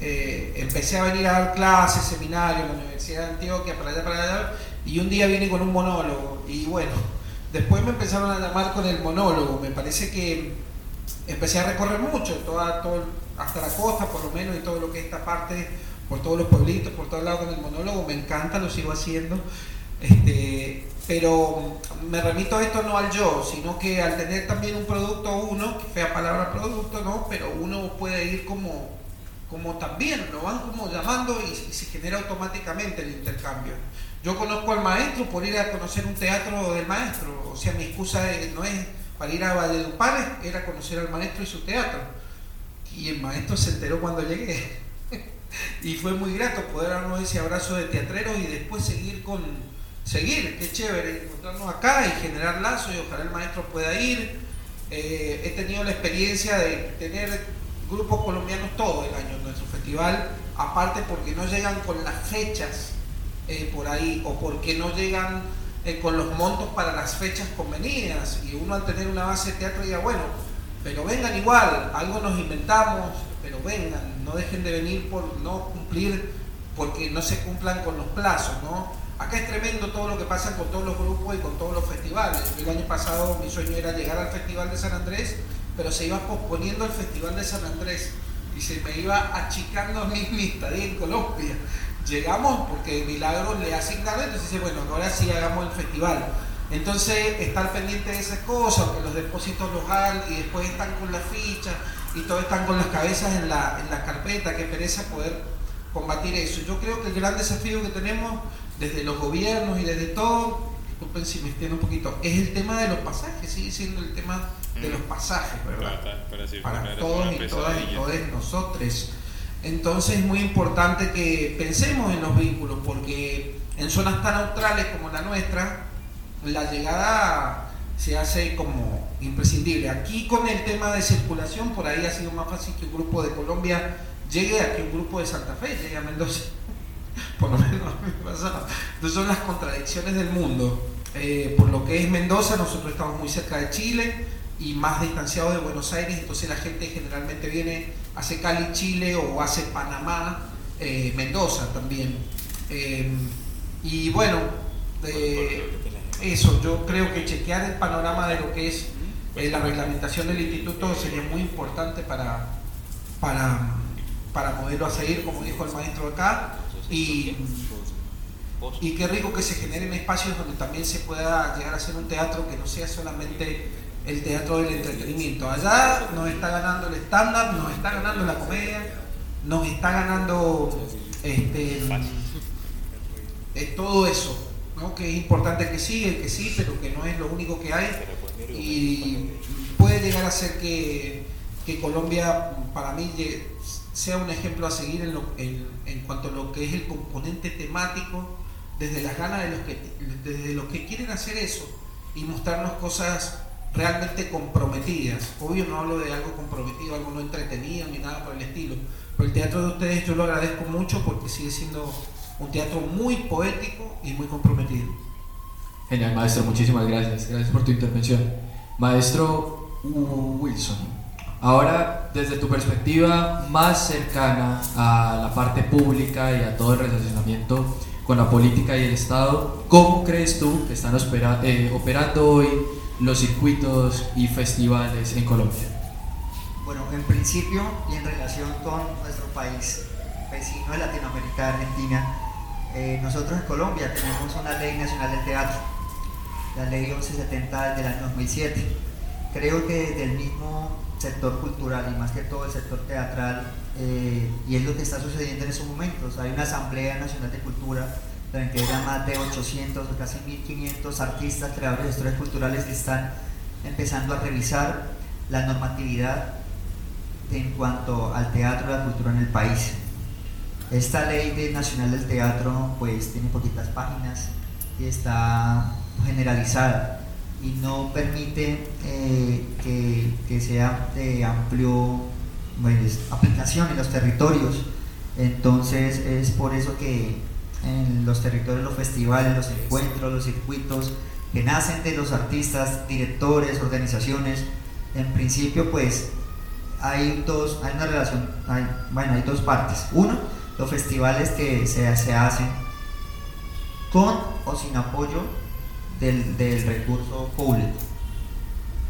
eh, empecé a venir a dar clases, seminarios en la Universidad de Antioquia, para allá, para allá, y un día vine con un monólogo. Y bueno, después me empezaron a llamar con el monólogo, me parece que empecé a recorrer mucho, toda, todo, hasta la costa por lo menos y todo lo que es esta parte, por todos los pueblitos, por todos lados con el monólogo, me encanta, lo sigo haciendo, este, pero me remito a esto no al yo, sino que al tener también un producto uno, que fea palabra producto, ¿no? Pero uno puede ir como como también lo van como llamando y, se genera automáticamente el intercambio. Yo conozco al maestro por ir a conocer un teatro del maestro, o sea, mi excusa no es para ir a Valledupar, era conocer al maestro y su teatro. Y el maestro se enteró cuando llegué. y fue muy grato poder darnos ese abrazo de teatrero y después seguir con, seguir, qué chévere, encontrarnos acá y generar lazos y ojalá el maestro pueda ir. Eh, he tenido la experiencia de tener grupos colombianos todo el año en nuestro festival, aparte porque no llegan con las fechas eh, por ahí o porque no llegan eh, con los montos para las fechas convenidas y uno al tener una base de teatro diga, bueno, pero vengan igual, algo nos inventamos, pero vengan, no dejen de venir por no cumplir, porque no se cumplan con los plazos, ¿no? Acá es tremendo todo lo que pasa con todos los grupos y con todos los festivales. El año pasado mi sueño era llegar al Festival de San Andrés pero se iba posponiendo el Festival de San Andrés y se me iba achicando mí mi estadía en Colombia. Llegamos porque Milagro le asignaron, entonces dice, bueno, ahora sí hagamos el festival. Entonces, estar pendiente de esas cosas, que los depósitos los y después están con las fichas y todos están con las cabezas en la, en la carpeta, que pereza poder combatir eso. Yo creo que el gran desafío que tenemos desde los gobiernos y desde todo, disculpen si me extiendo un poquito, es el tema de los pasajes, sigue siendo el tema de los pasajes, ¿verdad? Para, todos y todas y todos nosotros. Entonces es muy importante que pensemos en los vínculos, porque en zonas tan neutrales como la nuestra, la llegada se hace como imprescindible. Aquí con el tema de circulación, por ahí ha sido más fácil que un grupo de Colombia llegue a que un grupo de Santa Fe llegue a Mendoza. por lo menos me pasa. Entonces son las contradicciones del mundo. Eh, por lo que es Mendoza, nosotros estamos muy cerca de Chile, y más distanciado de Buenos Aires, entonces la gente generalmente viene, hace Cali, Chile o hace Panamá, eh, Mendoza también. Eh, y bueno, eso, yo creo que chequear el panorama de lo que es eh, la reglamentación del instituto sería muy importante para, para, para seguir, como dijo el maestro acá, y, y qué rico que se generen espacios donde también se pueda llegar a hacer un teatro que no sea solamente el teatro del entretenimiento. Allá nos está ganando el stand-up, nos está ganando la comedia, nos está ganando este, todo eso, ¿no? que es importante que sí, que sí, pero que no es lo único que hay. Y puede llegar a ser que, Colombia, para mí, sea un ejemplo a seguir en, en, en, cuanto a lo que es el componente temático, desde las ganas de los que, desde los que quieren hacer eso y mostrarnos cosas realmente comprometidas. Obvio no hablo de algo comprometido, algo no entretenido ni nada por el estilo, pero el teatro de ustedes yo lo agradezco mucho porque sigue siendo un teatro muy poético y muy comprometido. Genial, maestro, muchísimas gracias. Gracias por tu intervención. Maestro Wilson, ahora desde tu perspectiva más cercana a la parte pública y a todo el relacionamiento con la política y el Estado, ¿cómo crees tú que están eh, operando hoy los circuitos y festivales en Colombia? Bueno, en principio y en relación con nuestro país vecino de Latinoamérica, Argentina, eh, nosotros en Colombia tenemos una ley nacional del teatro, la ley 1170 del año 2007. Creo que desde el mismo sector cultural y más que todo el sector teatral, eh, y es lo que está sucediendo en estos momentos, hay una Asamblea Nacional de Cultura que eran más de 800 o casi 1500 artistas, creadores de historias culturales que están empezando a revisar la normatividad en cuanto al teatro y la cultura en el país. Esta ley de nacional del teatro pues tiene poquitas páginas y está generalizada y no permite eh, que, que, sea de amplio pues, aplicación en los territorios. Entonces es por eso que en los territorios, los festivales, los encuentros, los circuitos que nacen de los artistas, directores, organizaciones. En principio, pues hay dos, hay una relación, bueno, hay dos partes. Uno, los festivales que se, se hacen con o sin apoyo del, del recurso público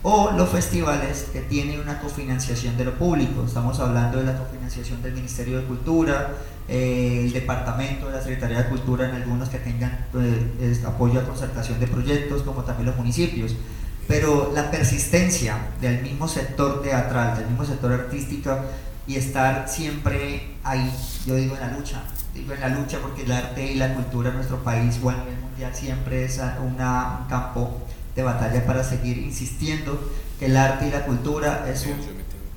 o los festivales que tienen una cofinanciación de lo público. Estamos hablando de la cofinanciación del Ministerio de Cultura, eh, el Departamento de la Secretaría de Cultura en algunos que tengan pues, apoyo a concertación de proyectos, como también los municipios. Pero la persistencia del mismo sector teatral, del mismo sector artístico, y estar siempre ahí, yo digo en la lucha, digo en la lucha porque el arte y la cultura en nuestro país o a nivel mundial siempre es una, un campo de batalla para seguir insistiendo que el arte y la cultura es una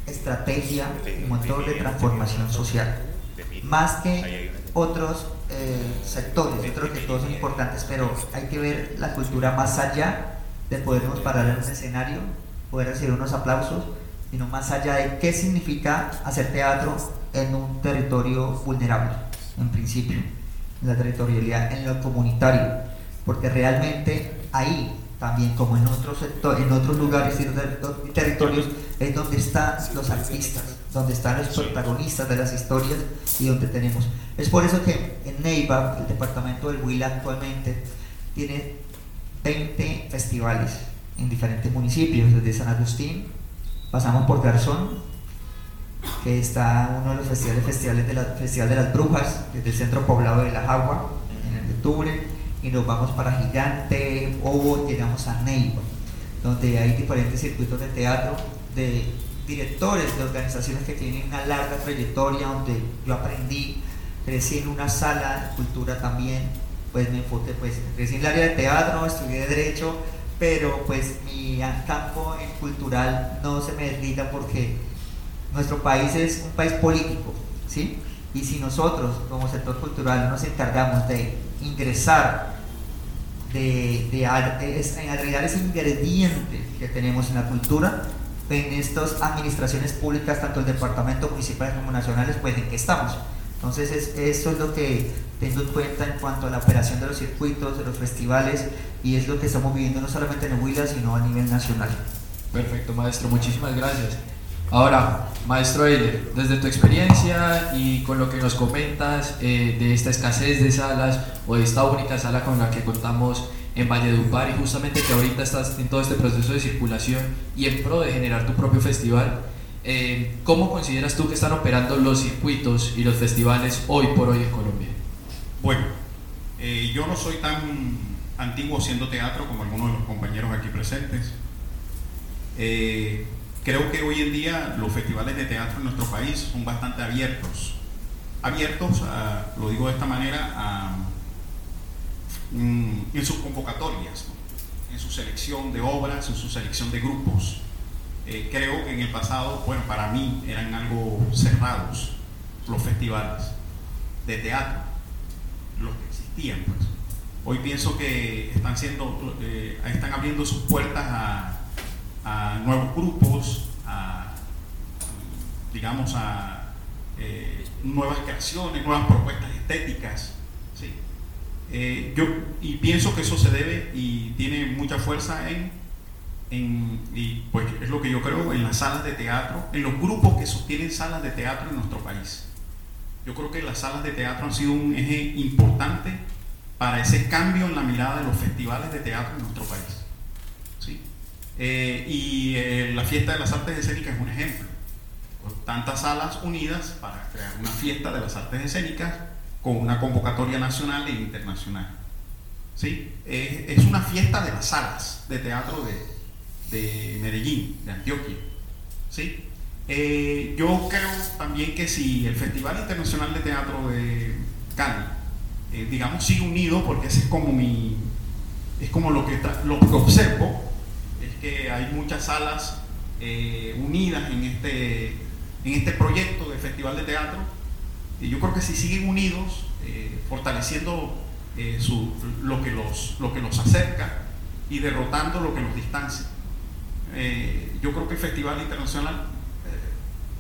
estrategia, un motor de transformación social, más que otros eh, sectores, yo creo que todos son importantes, pero hay que ver la cultura más allá de podernos parar en un escenario, poder recibir unos aplausos, sino más allá de qué significa hacer teatro en un territorio vulnerable, en principio, en la territorialidad, en lo comunitario, porque realmente ahí también como en otros sectores, en otros lugares y territorios es donde están los artistas, donde están los protagonistas de las historias y donde tenemos. Es por eso que en Neiva, el departamento del Huila actualmente tiene 20 festivales en diferentes municipios, desde San Agustín, pasamos por Garzón, que está uno de los festivales, festivales de la, Festival de las Brujas, desde el centro poblado de La Jagua, en el octubre, y nos vamos para Gigante, o llegamos a Neiva, donde hay diferentes circuitos de teatro de directores de organizaciones que tienen una larga trayectoria, donde yo aprendí, crecí en una sala de cultura también, pues me enfoqué, pues crecí en el área de teatro, estudié Derecho, pero pues mi campo en cultural no se me desliga porque nuestro país es un país político, ¿sí? Y si nosotros como sector cultural nos encargamos de ingresar, de, de, agregar ese ingrediente que tenemos en la cultura, en estas administraciones públicas, tanto el departamento municipal como nacionales, pues en qué estamos. Entonces es, eso es lo que tengo en cuenta en cuanto a la operación de los circuitos, de los festivales, y es lo que estamos viviendo no solamente en Huila, sino a nivel nacional. Perfecto, maestro, muchísimas gracias. Ahora, maestro Eiler, desde tu experiencia y con lo que nos comentas eh, de esta escasez de salas o de esta única sala con la que contamos en Valledupar y justamente que ahorita estás en todo este proceso de circulación y en pro de generar tu propio festival, eh, ¿cómo consideras tú que están operando los circuitos y los festivales hoy por hoy en Colombia? Bueno, eh, yo no soy tan antiguo haciendo teatro como algunos de los compañeros aquí presentes. Eh, creo que hoy en día los festivales de teatro en nuestro país son bastante abiertos. Abiertos, lo digo de esta manera, a en sus convocatorias, en su selección de obras, en su selección de grupos. Eh, creo que en el pasado, bueno, para mí eran algo cerrados los festivales de teatro, los que existían, pues. Hoy pienso que están siendo, eh, están abriendo sus puertas a, nuevos grupos, a, digamos, a eh, nuevas creaciones, nuevas propuestas estéticas. Eh, yo, y pienso que eso se debe y tiene mucha fuerza en, en, y pues es lo que yo creo, en las salas de teatro, en los grupos que sostienen salas de teatro en nuestro país. Yo creo que las salas de teatro han sido un eje importante para ese cambio en la mirada de los festivales de teatro en nuestro país. ¿sí? Eh, y eh, la fiesta de las artes escénicas es un ejemplo. tantas salas unidas para crear una fiesta de las artes escénicas con una convocatoria nacional e internacional. ¿Sí? Es, una fiesta de las salas de teatro de, Medellín, de Antioquia. ¿Sí? Eh, yo creo también que si el Festival Internacional de Teatro de Cali, eh, digamos, sigue unido, porque ese es como mi, es como lo que, lo que observo, es que hay muchas salas eh, unidas en este, en este proyecto de Festival de Teatro, yo creo que si siguen unidos, eh, fortaleciendo eh, lo, que los, lo que los acerca y derrotando lo que los distancia, eh, yo creo que el Festival Internacional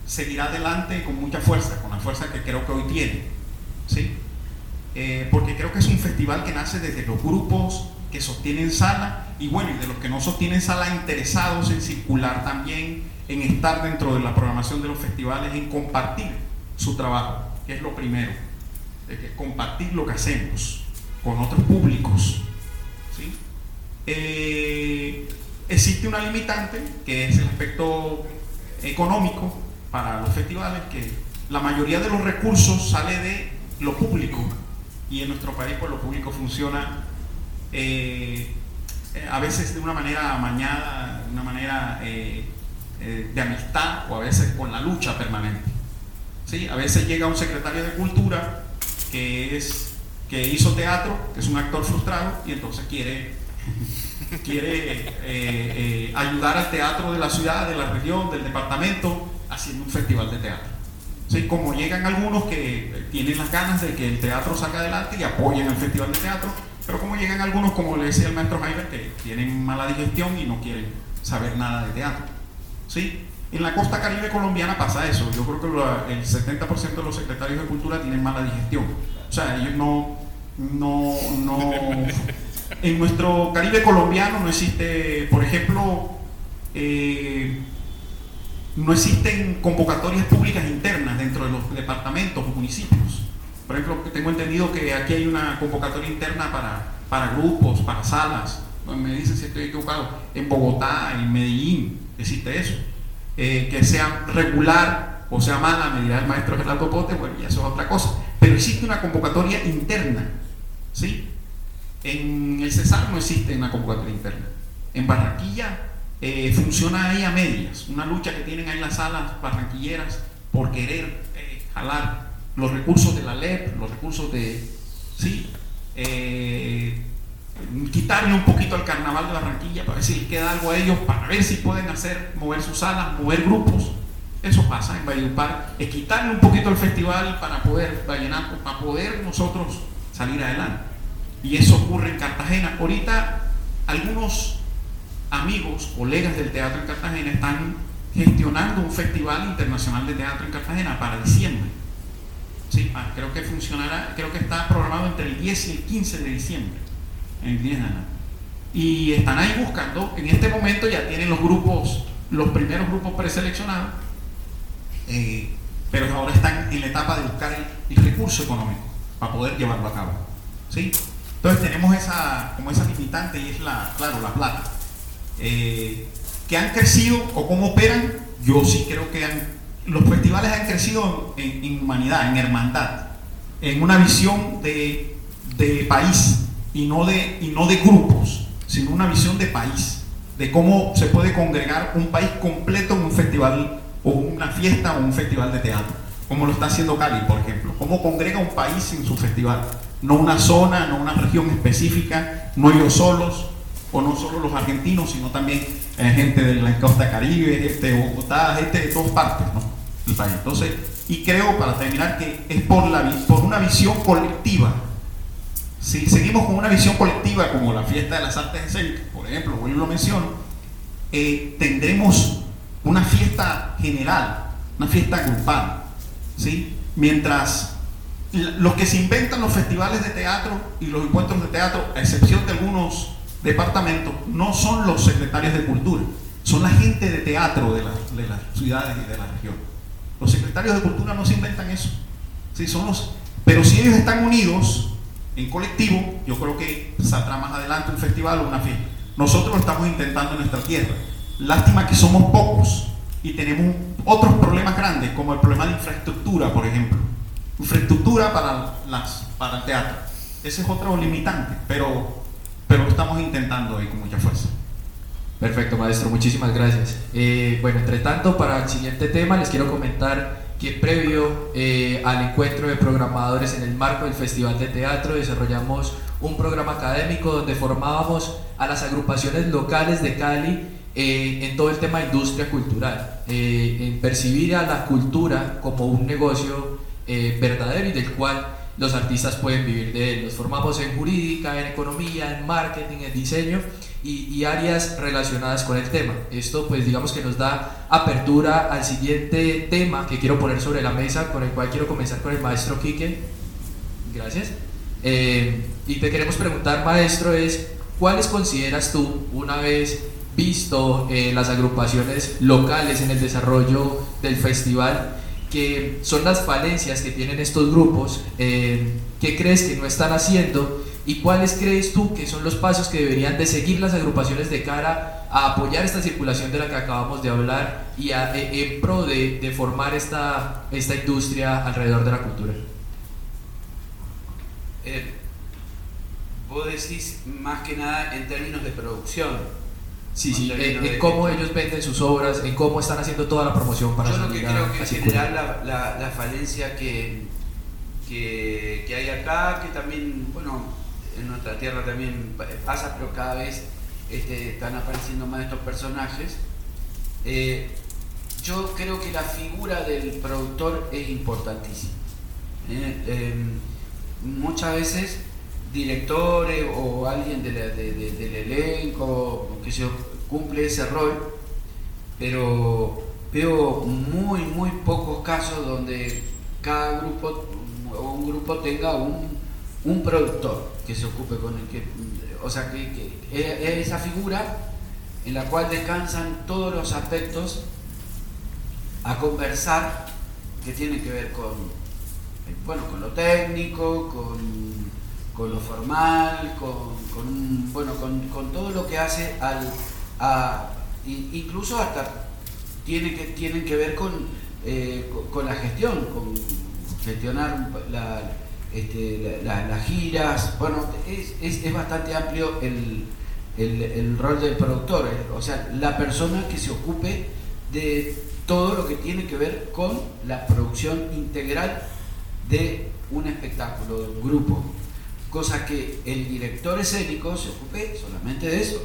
seguirá adelante con mucha fuerza, con la fuerza que creo que hoy tiene. ¿sí? porque creo que es un festival que nace desde los grupos que sostienen sala y bueno, y de los que no sostienen sala interesados en circular también, en estar dentro de la programación de los festivales, en compartir su trabajo que es lo primero, de que compartir lo que hacemos con otros públicos. Eh, existe una limitante, que es el aspecto económico para los festivales, que la mayoría de los recursos sale de lo público y en nuestro país pues lo público funciona eh, a veces de una manera amañada, de una manera eh, de amistad o a veces con la lucha permanente. ¿Sí? A veces llega un secretario de cultura que, es, que hizo teatro, que es un actor frustrado y entonces quiere, quiere eh, eh, ayudar al teatro de la ciudad, de la región, del departamento, haciendo un festival de teatro. ¿Sí? Como llegan algunos que tienen las ganas de que el teatro salga adelante y apoyen el festival de teatro, pero como llegan algunos, como le decía el maestro Jaime, que tienen mala digestión y no quieren saber nada de teatro. ¿Sí? En la costa caribe colombiana pasa eso. Yo creo que el 70% de los secretarios de cultura tienen mala digestión. O sea, ellos no, no, no. En nuestro Caribe colombiano no existe, por ejemplo, eh, no existen convocatorias públicas internas dentro de los departamentos o municipios. Por ejemplo, tengo entendido que aquí hay una convocatoria interna para, para grupos, para salas. Me dicen si estoy equivocado. En Bogotá, en Medellín, existe eso. Eh, que sea regular o sea mala, me dirá el maestro Gerardo Pote, bueno, ya eso es otra cosa. Pero existe una convocatoria interna. ¿sí? En el Cesar no existe una convocatoria interna. En Barranquilla eh, funciona ahí a medias. Una lucha que tienen ahí las salas barranquilleras por querer eh, jalar los recursos de la LEP, los recursos de, sí, quitarle un poquito al carnaval de Barranquilla para ver si les queda algo a ellos, para ver si pueden hacer, mover sus salas, mover grupos. Eso pasa en Valledupar, es quitarle un poquito al festival para poder, para poder nosotros salir adelante. Y eso ocurre en Cartagena. Ahorita algunos amigos, colegas del teatro en Cartagena están gestionando un festival internacional de teatro en Cartagena para diciembre. Sí, ah, creo que funcionará, creo que está programado entre el 10 y el 15 de diciembre, en el 10 de Y están ahí buscando, en este momento ya tienen los grupos, los primeros grupos preseleccionados, eh, pero ahora están en la etapa de buscar el, recurso económico para poder llevarlo a cabo. ¿sí? Entonces tenemos esa, como esa limitante y es la, claro, la plata. Eh, que han crecido o cómo operan, yo sí creo que han los festivales han crecido en, humanidad, en hermandad, en una visión de, país y no de, y no de grupos, sino una visión de país, de cómo se puede congregar un país completo en un festival o una fiesta o un festival de teatro, como lo está haciendo Cali, por ejemplo. Cómo congrega un país en su festival, no una zona, no una región específica, no ellos solos, o no solo los argentinos, sino también eh, gente de la costa caribe, gente de Bogotá, gente de todas partes, ¿no? Entonces, y creo, para terminar, que es por, la, por una visión colectiva. Si seguimos con una visión colectiva como la fiesta de las artes escénicas, por ejemplo, hoy lo menciono, eh, tendremos una fiesta general, una fiesta grupal. ¿sí? Mientras los que se inventan los festivales de teatro y los encuentros de teatro, a excepción de algunos departamentos, no son los secretarios de cultura, son la gente de teatro de, de las ciudades y de la región. Los secretarios de cultura no se inventan eso. Sí, son los, pero si ellos están unidos en colectivo, yo creo que saldrá más adelante un festival o una fiesta. Nosotros lo estamos intentando en nuestra tierra. Lástima que somos pocos y tenemos otros problemas grandes, como el problema de infraestructura, por ejemplo. Infraestructura para, las, para el teatro. Ese es otro limitante, pero, pero lo estamos intentando ahí con mucha fuerza. Perfecto, maestro, muchísimas gracias. Eh, bueno, entre tanto, para el siguiente tema les quiero comentar que previo eh, al encuentro de programadores en el marco del Festival de Teatro desarrollamos un programa académico donde formábamos a las agrupaciones locales de Cali eh, en todo el tema de industria cultural, en percibir a la cultura como un negocio verdadero y del cual los artistas pueden vivir de él. Nos formamos en jurídica, en economía, en marketing, en diseño y, áreas relacionadas con el tema. Esto pues digamos que nos da apertura al siguiente tema que quiero poner sobre la mesa, con el cual quiero comenzar con el maestro Quique. Gracias. Eh, y te queremos preguntar, maestro, es ¿cuáles consideras tú, una vez visto eh, las agrupaciones locales en el desarrollo del festival, que son las falencias que tienen estos grupos, eh, ¿qué crees que no están haciendo ¿Y cuáles crees tú que son los pasos que deberían de seguir las agrupaciones de cara a apoyar esta circulación de la que acabamos de hablar y a, e, en pro de, formar esta, esta industria alrededor de la cultura? Eh, vos decís más que nada en términos de producción. Sí, sí, en, en de- cómo ellos venden sus obras, en cómo están haciendo toda la promoción para Yo lo que creo que en general la, la- la falencia que, que, que hay acá, que también, bueno, en nuestra tierra también pa- pasa, pero cada vez este, están apareciendo más estos personajes. Eh, yo creo que la figura del productor es importantísima. ¿eh? Muchas veces directores o alguien del elenco que se cumple ese rol, pero veo muy, muy pocos casos donde cada grupo o un grupo tenga un, un productor que se ocupe con el que, o sea, que, es- es esa figura en la cual descansan todos los aspectos a conversar que tienen que ver con, bueno, con lo técnico, con, con lo formal, con, bueno, con, todo lo que hace al, incluso hasta tiene que, tienen que ver con, eh, con, la gestión, con gestionar este, la- las giras, bueno, es, es- es bastante amplio el, el- el rol del productor, eh, o sea, la persona que se ocupe de todo lo que tiene que ver con la producción integral de un espectáculo, de un grupo, cosa que el director escénico se ocupe solamente de eso,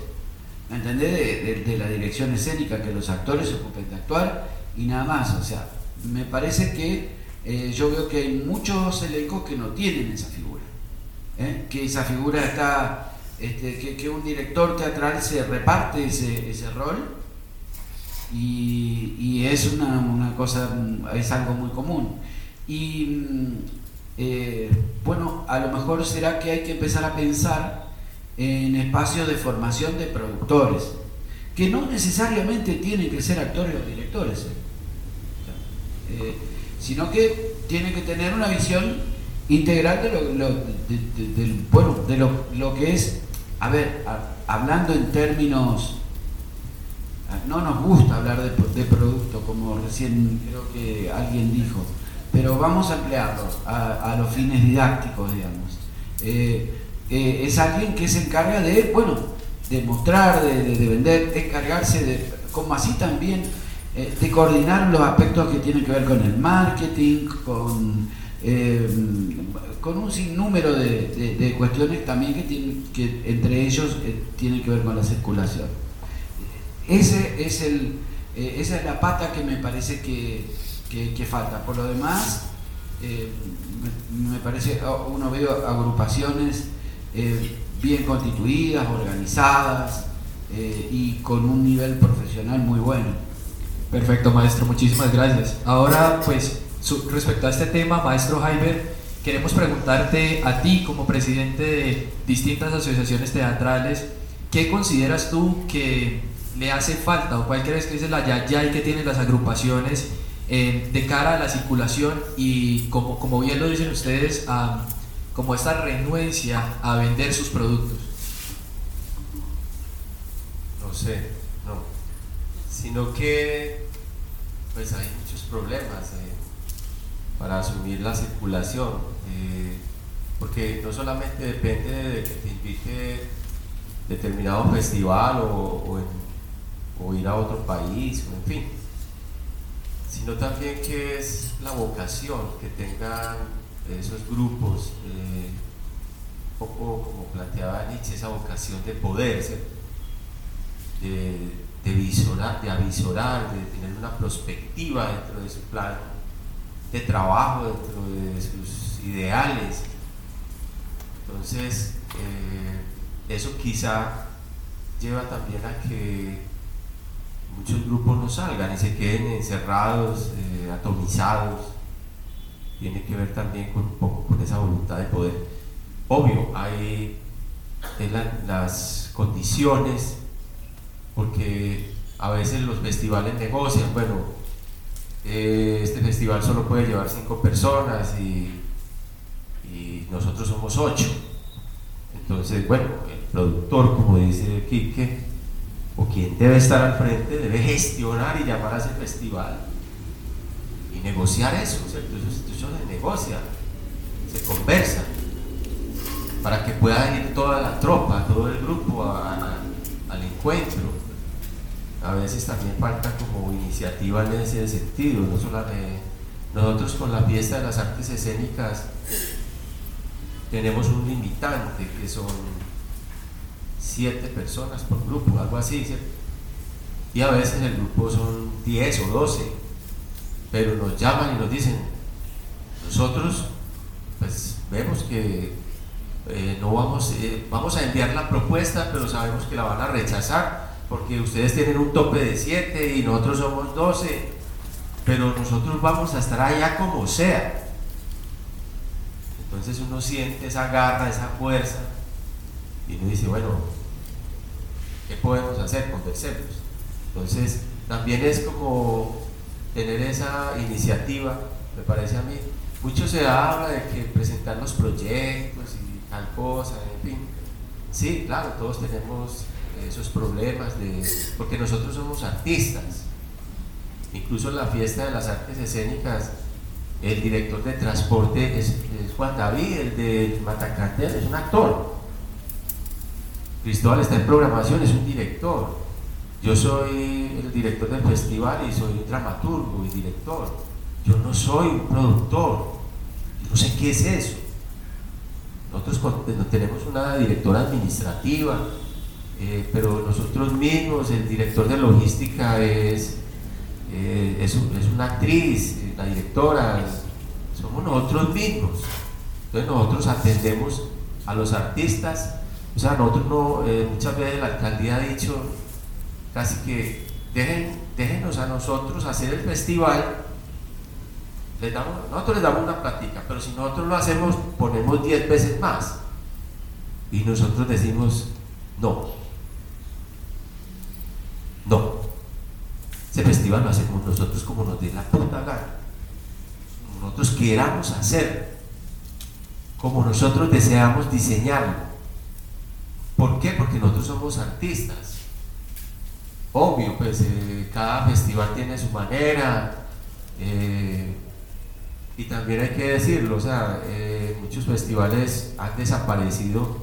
¿me entendés? De, la dirección escénica, que los actores se ocupen de actuar y nada más, o sea, me parece que eh, yo veo que hay muchos elencos que no tienen esa figura, ¿eh? que esa figura está, este, que, un director teatral se reparte ese, rol y, y es una, una cosa, es algo muy común. Y mm, eh, bueno, a lo mejor será que hay que empezar a pensar en espacios de formación de productores, que no necesariamente tienen que ser actores o directores, ¿eh? Eh, sino que tienen que tener una visión integral de lo, de- bueno, de lo, lo que es, a ver, hablando en términos no nos gusta hablar de producto, como recién creo que alguien dijo, pero vamos a emplearlo a, los fines didácticos, digamos. Eh, eh, es alguien que se encarga de, bueno, de mostrar, de, de- de vender, de encargarse de, como así también, eh, de coordinar los aspectos que tienen que ver con el marketing, con, con un sinnúmero de, de- cuestiones también que, tienen, que entre ellos tienen que ver con la circulación. Ese es el, esa es la pata que me parece que, que- que falta. Por lo demás, eh, me, me parece, uno ve agrupaciones eh, bien constituidas, organizadas eh, y con un nivel profesional muy bueno. Perfecto, maestro, muchísimas gracias. Ahora, pues, su- respecto a este tema, maestro Jaiber, queremos preguntarte a ti, como presidente de distintas asociaciones teatrales, ¿qué consideras tú que le hace falta o cuál crees que es la yayay que tienen las agrupaciones eh, de cara a la circulación y, como, como bien lo dicen ustedes, como esta renuencia a vender sus productos? no sé, no. Sino que pues hay muchos problemas eh, para asumir la circulación. eh, porque no solamente depende de que te invite determinado festival o, o ir a otro país, o en fin, sino también que es la vocación que tengan esos grupos, eh, un poco como planteaba Nietzsche, esa vocación de poder, ¿cierto? de, de visorar, de avisorar, de tener una perspectiva dentro de su plan de trabajo, dentro de sus ideales. Entonces, eh, eso quizá lleva también a que muchos grupos no salgan y se queden encerrados, eh, atomizados. Tiene que ver también con un poco con esa voluntad de poder. Obvio, hay la- las condiciones porque a veces los festivales negocian, bueno, eh, este festival solo puede llevar cinco personas y, y nosotros somos ocho. Entonces, bueno, el productor, como dice Quique, o quien debe estar al frente, debe gestionar y llamar a ese festival y negociar eso, ¿cierto? Eso se negocia, se conversa, para que pueda ir toda la tropa, todo el grupo al encuentro. a veces también falta como iniciativa en ese sentido. Nosotros con la fiesta de las artes escénicas tenemos un limitante que son siete personas por grupo, algo así, ¿cierto? Y a veces el grupo son 10 o 12, pero nos llaman y nos dicen, nosotros pues vemos que eh, no vamos, eh, vamos a enviar la propuesta, pero sabemos que la van a rechazar porque ustedes tienen un tope de 7 y nosotros somos 12, pero nosotros vamos a estar allá como sea. Entonces uno siente esa garra, esa fuerza y uno dice, bueno, ¿qué podemos hacer? Conversemos. Entonces también es como tener esa iniciativa, me parece a mí. Mucho se habla de que presentar los proyectos y tal cosa, en fin. Sí, claro, todos tenemos esos problemas, de, porque nosotros somos artistas. Incluso en la fiesta de las artes escénicas, el director de transporte es, Juan David, el de Matacantel, es un actor. Cristóbal está en programación, es un director. Yo soy el director del festival y soy un dramaturgo y director. Yo no soy un productor. Yo no sé qué es eso. Nosotros tenemos una directora administrativa, eh, pero nosotros mismos, el director de logística es, eh, es, una actriz, eh, la directora, somos nosotros mismos. Entonces nosotros atendemos a los artistas, o sea, nosotros no, muchas veces la alcaldía ha dicho casi que dejen, déjenos a nosotros hacer el festival, les damos, nosotros les damos una plática, pero si nosotros lo hacemos, ponemos 10 veces más. Y nosotros decimos, no, no. Ese festival lo hacemos nosotros como nos dé la puta gana. Como nosotros queramos hacer. Como nosotros deseamos diseñarlo. ¿Por qué? Porque nosotros somos artistas. Obvio, pues eh, cada festival tiene su manera. Eh, y también hay que decirlo, o sea, eh, muchos festivales han desaparecido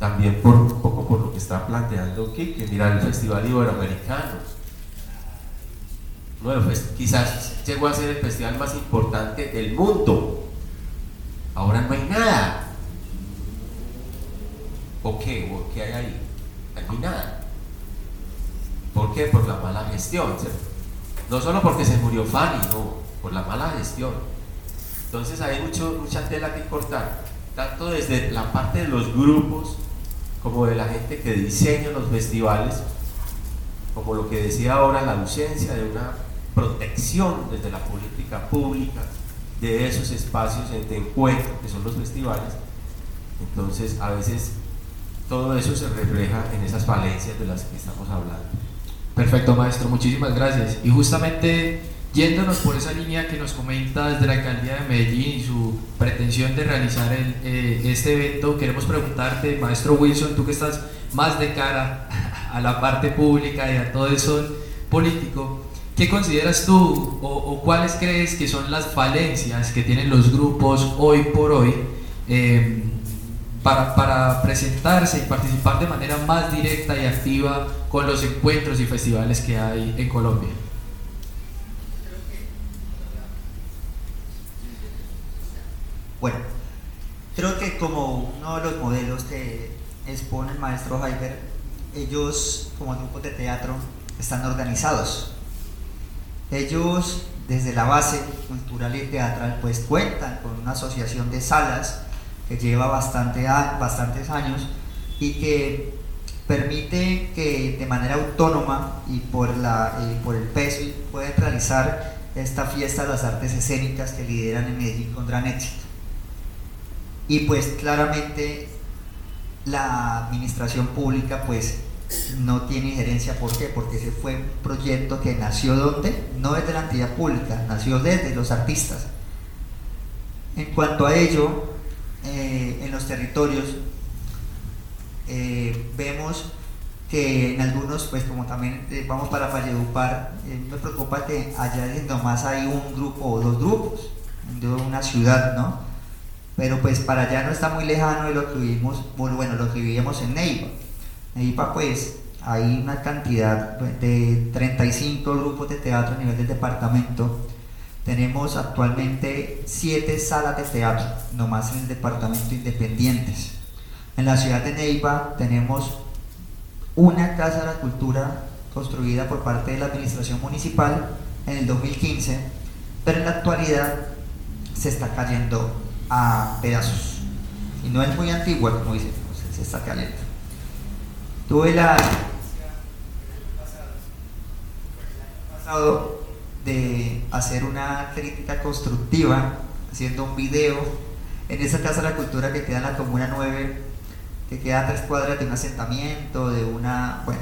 también por un poco por lo que está planteando que mira el Festival Iberoamericano. Bueno, pues quizás llegó a ser el festival más importante del mundo. Ahora no hay nada. ¿O qué? ¿O qué hay ahí? Hay nada. ¿Por qué? Por la mala gestión. No solo porque se murió Fanny, no, por la mala gestión. Entonces hay mucho, mucha tela que cortar, tanto desde la parte de los grupos como de la gente que diseña los festivales, como lo que decía ahora, la ausencia de una protección desde la política pública de esos espacios de encuentro que son los festivales. Entonces, a veces todo eso se refleja en esas falencias de las que estamos hablando. Perfecto, maestro, muchísimas gracias. Y justamente Yéndonos por esa línea que nos comenta desde la alcaldía de Medellín y su pretensión de realizar eh, este evento, queremos preguntarte, maestro Wilson, tú que estás más de cara a la parte pública y a todo eso político, ¿qué consideras tú o, cuáles crees que son las falencias que tienen los grupos hoy por hoy em, para, para presentarse y participar de manera más directa y activa con los encuentros y festivales que hay en Colombia? Bueno, creo que como uno de los modelos que expone el maestro Heiber, ellos como grupos de teatro están organizados. Ellos desde la base cultural y teatral pues cuentan con una asociación de salas que lleva bastante bastantes años y que permite que de manera autónoma y por, la, eh, por el peso pueden realizar esta fiesta de las artes escénicas que lideran en Medellín con gran éxito. Y pues claramente la administración pública pues no tiene injerencia. ¿Por qué? Porque ese fue un proyecto que nació donde? No desde la entidad pública, nació desde los artistas. En cuanto a ello, eh, en los territorios eh, vemos que en algunos, pues como también eh, vamos para Valledupar, me preocupa que allá nomás hay un grupo o dos grupos de una ciudad, ¿no? pero pues para allá no está muy lejano de lo que vivimos, bueno, lo que vivíamos en Neiva. Neiva pues hay una cantidad de 35 grupos de teatro a nivel del departamento. Tenemos actualmente 7 salas de teatro, nomás en el departamento independientes. En la ciudad de Neiva tenemos una Casa de la Cultura construida por parte de la Administración Municipal en el 2015, pero en la actualidad se está cayendo a pedazos. Y no es muy antigua, como dicen, se está cayendo. Tuve la pasado de hacer una crítica constructiva, haciendo un video en esa Casa de la Cultura que queda en la Comuna 9, que queda tres cuadras de un asentamiento, de una... bueno.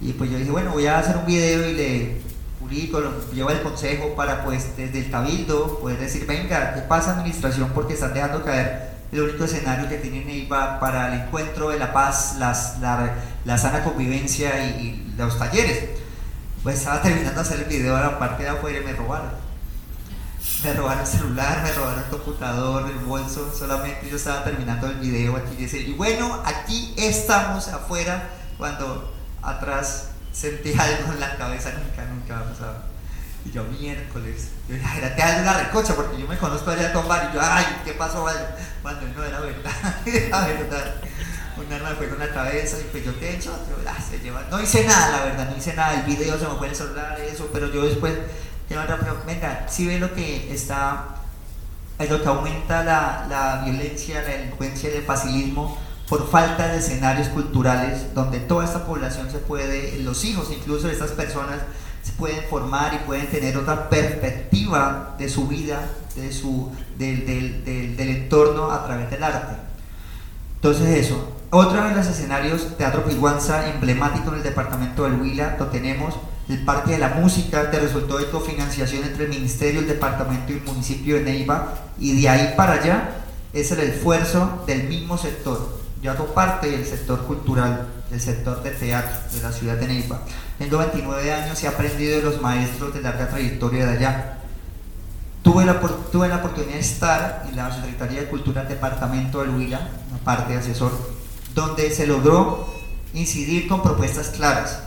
Y pues yo dije, bueno, voy a hacer un video y le publico, llevo el consejo para pues desde el cabildo poder decir, venga, ¿qué pasa administración? Porque están dejando caer el único escenario que tienen Neiva para el encuentro de la paz, las, la, la, sana convivencia y, los talleres. Pues estaba terminando de hacer el video a la parte de afuera y me robaron. Me robaron el celular, me robaron el computador, el bolso, solamente yo estaba terminando el video aquí y, bueno, aquí estamos afuera cuando atrás sentí algo en la cabeza, nunca, nunca me ha pasado. Y yo, miércoles, yo dije, era te una recocha porque yo me conozco a de tomar y yo, ay, ¿qué pasó? Cuando no era verdad, era verdad. Un arma me fue con la cabeza y pues yo te echo, yo, ah, se lleva. No hice nada, la verdad, no hice nada. El video se me fue el celular, eso, pero yo después, pero venga, si ve lo que está, es lo que aumenta la, la violencia, la delincuencia el facilismo por falta de escenarios culturales donde toda esta población se puede, los hijos incluso de estas personas, se pueden formar y pueden tener otra perspectiva de su vida, de su, del, del, del, del entorno a través del arte. Entonces eso. Otro de los escenarios, Teatro Piguanza, emblemático en el departamento del Huila, lo tenemos el Parque de la Música, que resultó de cofinanciación entre el Ministerio, el Departamento y el municipio de Neiva, y de ahí para allá es el esfuerzo del mismo sector. Yo hago parte del sector cultural, del sector de teatro de la ciudad de Neiva. Tengo 29 años he aprendido de los maestros de larga trayectoria de allá. Tuve la, tuve la oportunidad de estar en la Secretaría de Cultura del Departamento del Huila, parte de asesor, donde se logró incidir con propuestas claras.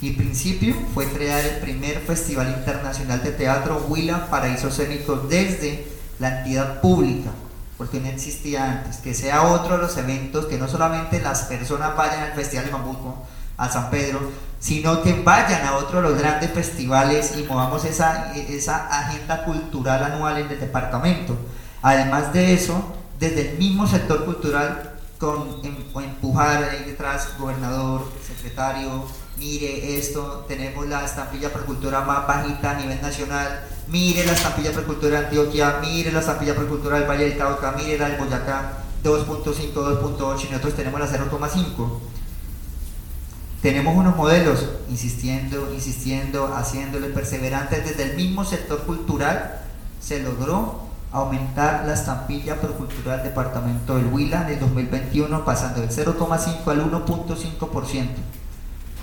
Y principio fue crear el primer Festival Internacional de Teatro Huila Paraíso Escénico desde la entidad pública, porque no existía antes, que sea otro de los eventos que no solamente las personas vayan al Festival de Mambuco, a San Pedro, sino que vayan a otro de los grandes festivales y movamos esa, esa agenda cultural anual en el departamento. Además de eso, desde el mismo sector cultural, con em, empujar ahí detrás, gobernador, secretario, mire esto, tenemos la estampilla por cultura más bajita a nivel nacional, mire la estampilla por cultura de Antioquia, mire la estampilla por cultura del Valle del Cauca, mire la del Boyacá, 2.5, 2.8 y nosotros tenemos la 0.5 tenemos unos modelos, insistiendo, insistiendo, haciéndole perseverantes desde el mismo sector cultural, se logró aumentar la estampilla procultural del departamento del Huila en el 2021 pasando del 0,5 al 1.5%.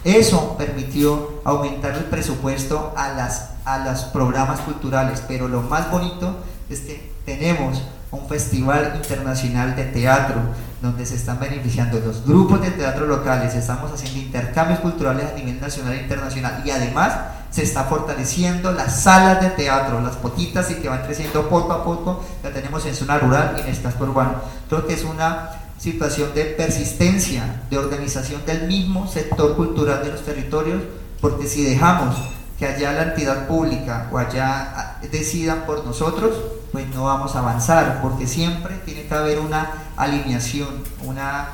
Eso permitió aumentar el presupuesto a, las, a los programas culturales, pero lo más bonito es que tenemos un festival internacional de teatro donde se están beneficiando los grupos de teatro locales, estamos haciendo intercambios culturales a nivel nacional e internacional y además se está fortaleciendo las salas de teatro, las poquitas y que van creciendo poco a poco, la tenemos en zona rural y en casco urbano. Creo que es una situación de persistencia, de organización del mismo sector cultural de los territorios, porque si dejamos que allá la entidad pública o allá decidan por nosotros, pues no vamos a avanzar, porque siempre tiene que haber una alineación, una,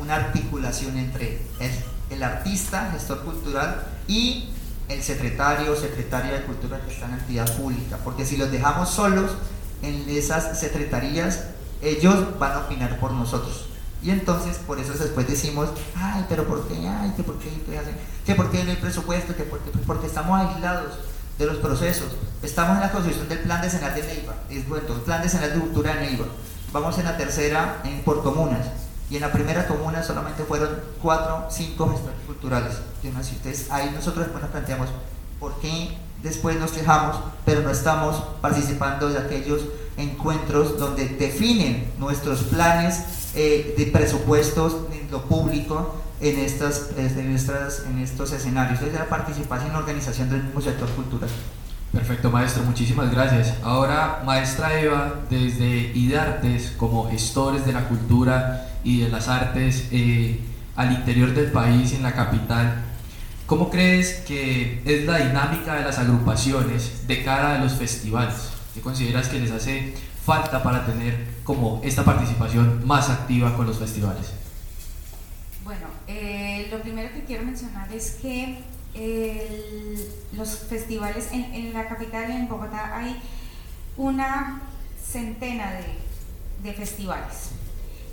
una articulación entre el, artista, gestor cultural, y el secretario o secretaria de cultura que está en entidad pública, porque si los dejamos solos en esas secretarías, ellos van a opinar por nosotros. Y entonces por eso después decimos, ay, pero ¿por qué? Ay, que por qué, que por qué no hay presupuesto, que porque, porque estamos aislados de los procesos. Estamos en la construcción del plan de Neiva, el plan de cultura de Neiva. Vamos en la tercera en, por comunas. Y en la primera comuna solamente fueron cuatro, cinco gestores culturales. Entonces ahí nosotros después nos planteamos, ¿por qué después nos quejamos, pero no estamos participando de aquellos encuentros donde definen nuestros planes eh, de presupuestos en lo público, en, estas, en, estas, en estos escenarios, es la participación en la organización del mismo sector cultural. Perfecto, maestro, muchísimas gracias. Ahora, maestra Eva, desde IDARTES, como gestores de la cultura y de las artes eh, al interior del país en la capital, ¿cómo crees que es la dinámica de las agrupaciones de cara a los festivales? ¿Qué consideras que les hace falta para tener como esta participación más activa con los festivales? Bueno, eh, lo primero que quiero mencionar es que los festivales en, la capital, en Bogotá, hay una centena de, festivales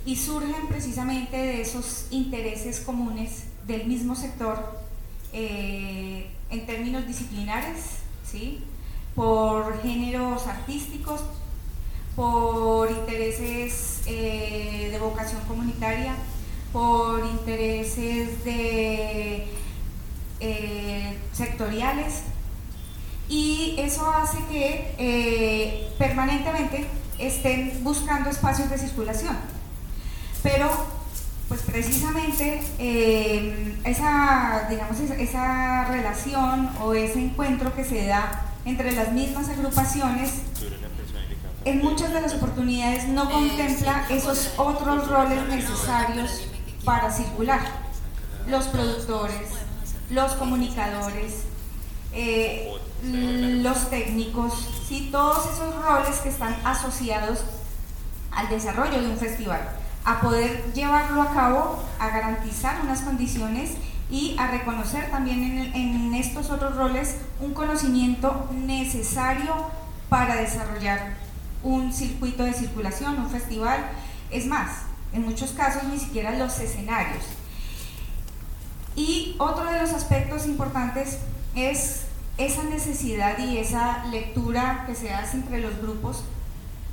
y surgen precisamente de esos intereses comunes del mismo sector eh, en términos disciplinares, ¿sí? por géneros artísticos, por intereses eh, de vocación comunitaria, por intereses eh, sectoriales y eso hace que eh, permanentemente estén buscando espacios de circulación. Pero pues precisamente eh, esa, digamos, esa relación o ese encuentro que se da entre las mismas agrupaciones en muchas de las oportunidades no contempla esos otros roles necesarios para circular. Los productores, los comunicadores, eh, los técnicos, ¿sí? todos esos roles que están asociados al desarrollo de un festival, a poder llevarlo a cabo, a garantizar unas condiciones y a reconocer también en, en estos otros roles un conocimiento necesario para desarrollar un circuito de circulación, un festival. Es más, en muchos casos ni siquiera los escenarios. Y otro de los aspectos importantes es esa necesidad y esa lectura que se hace entre los grupos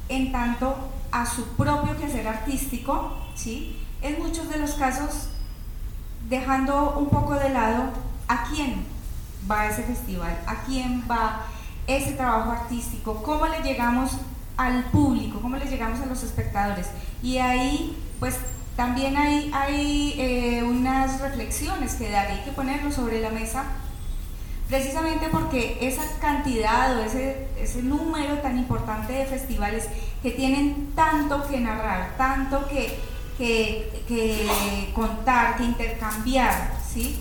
en tanto a su propio quehacer artístico, ¿sí? en muchos de los casos dejando un poco de lado a quién va ese festival, a quién va ese trabajo artístico, cómo le llegamos al público, cómo le llegamos a los espectadores. Y ahí pues también hay, hay eh, unas reflexiones que hay que ponerlo sobre la mesa, precisamente porque esa cantidad o ese, ese número tan importante de festivales que tienen tanto que narrar, tanto que, que, contar, que intercambiar, ¿sí?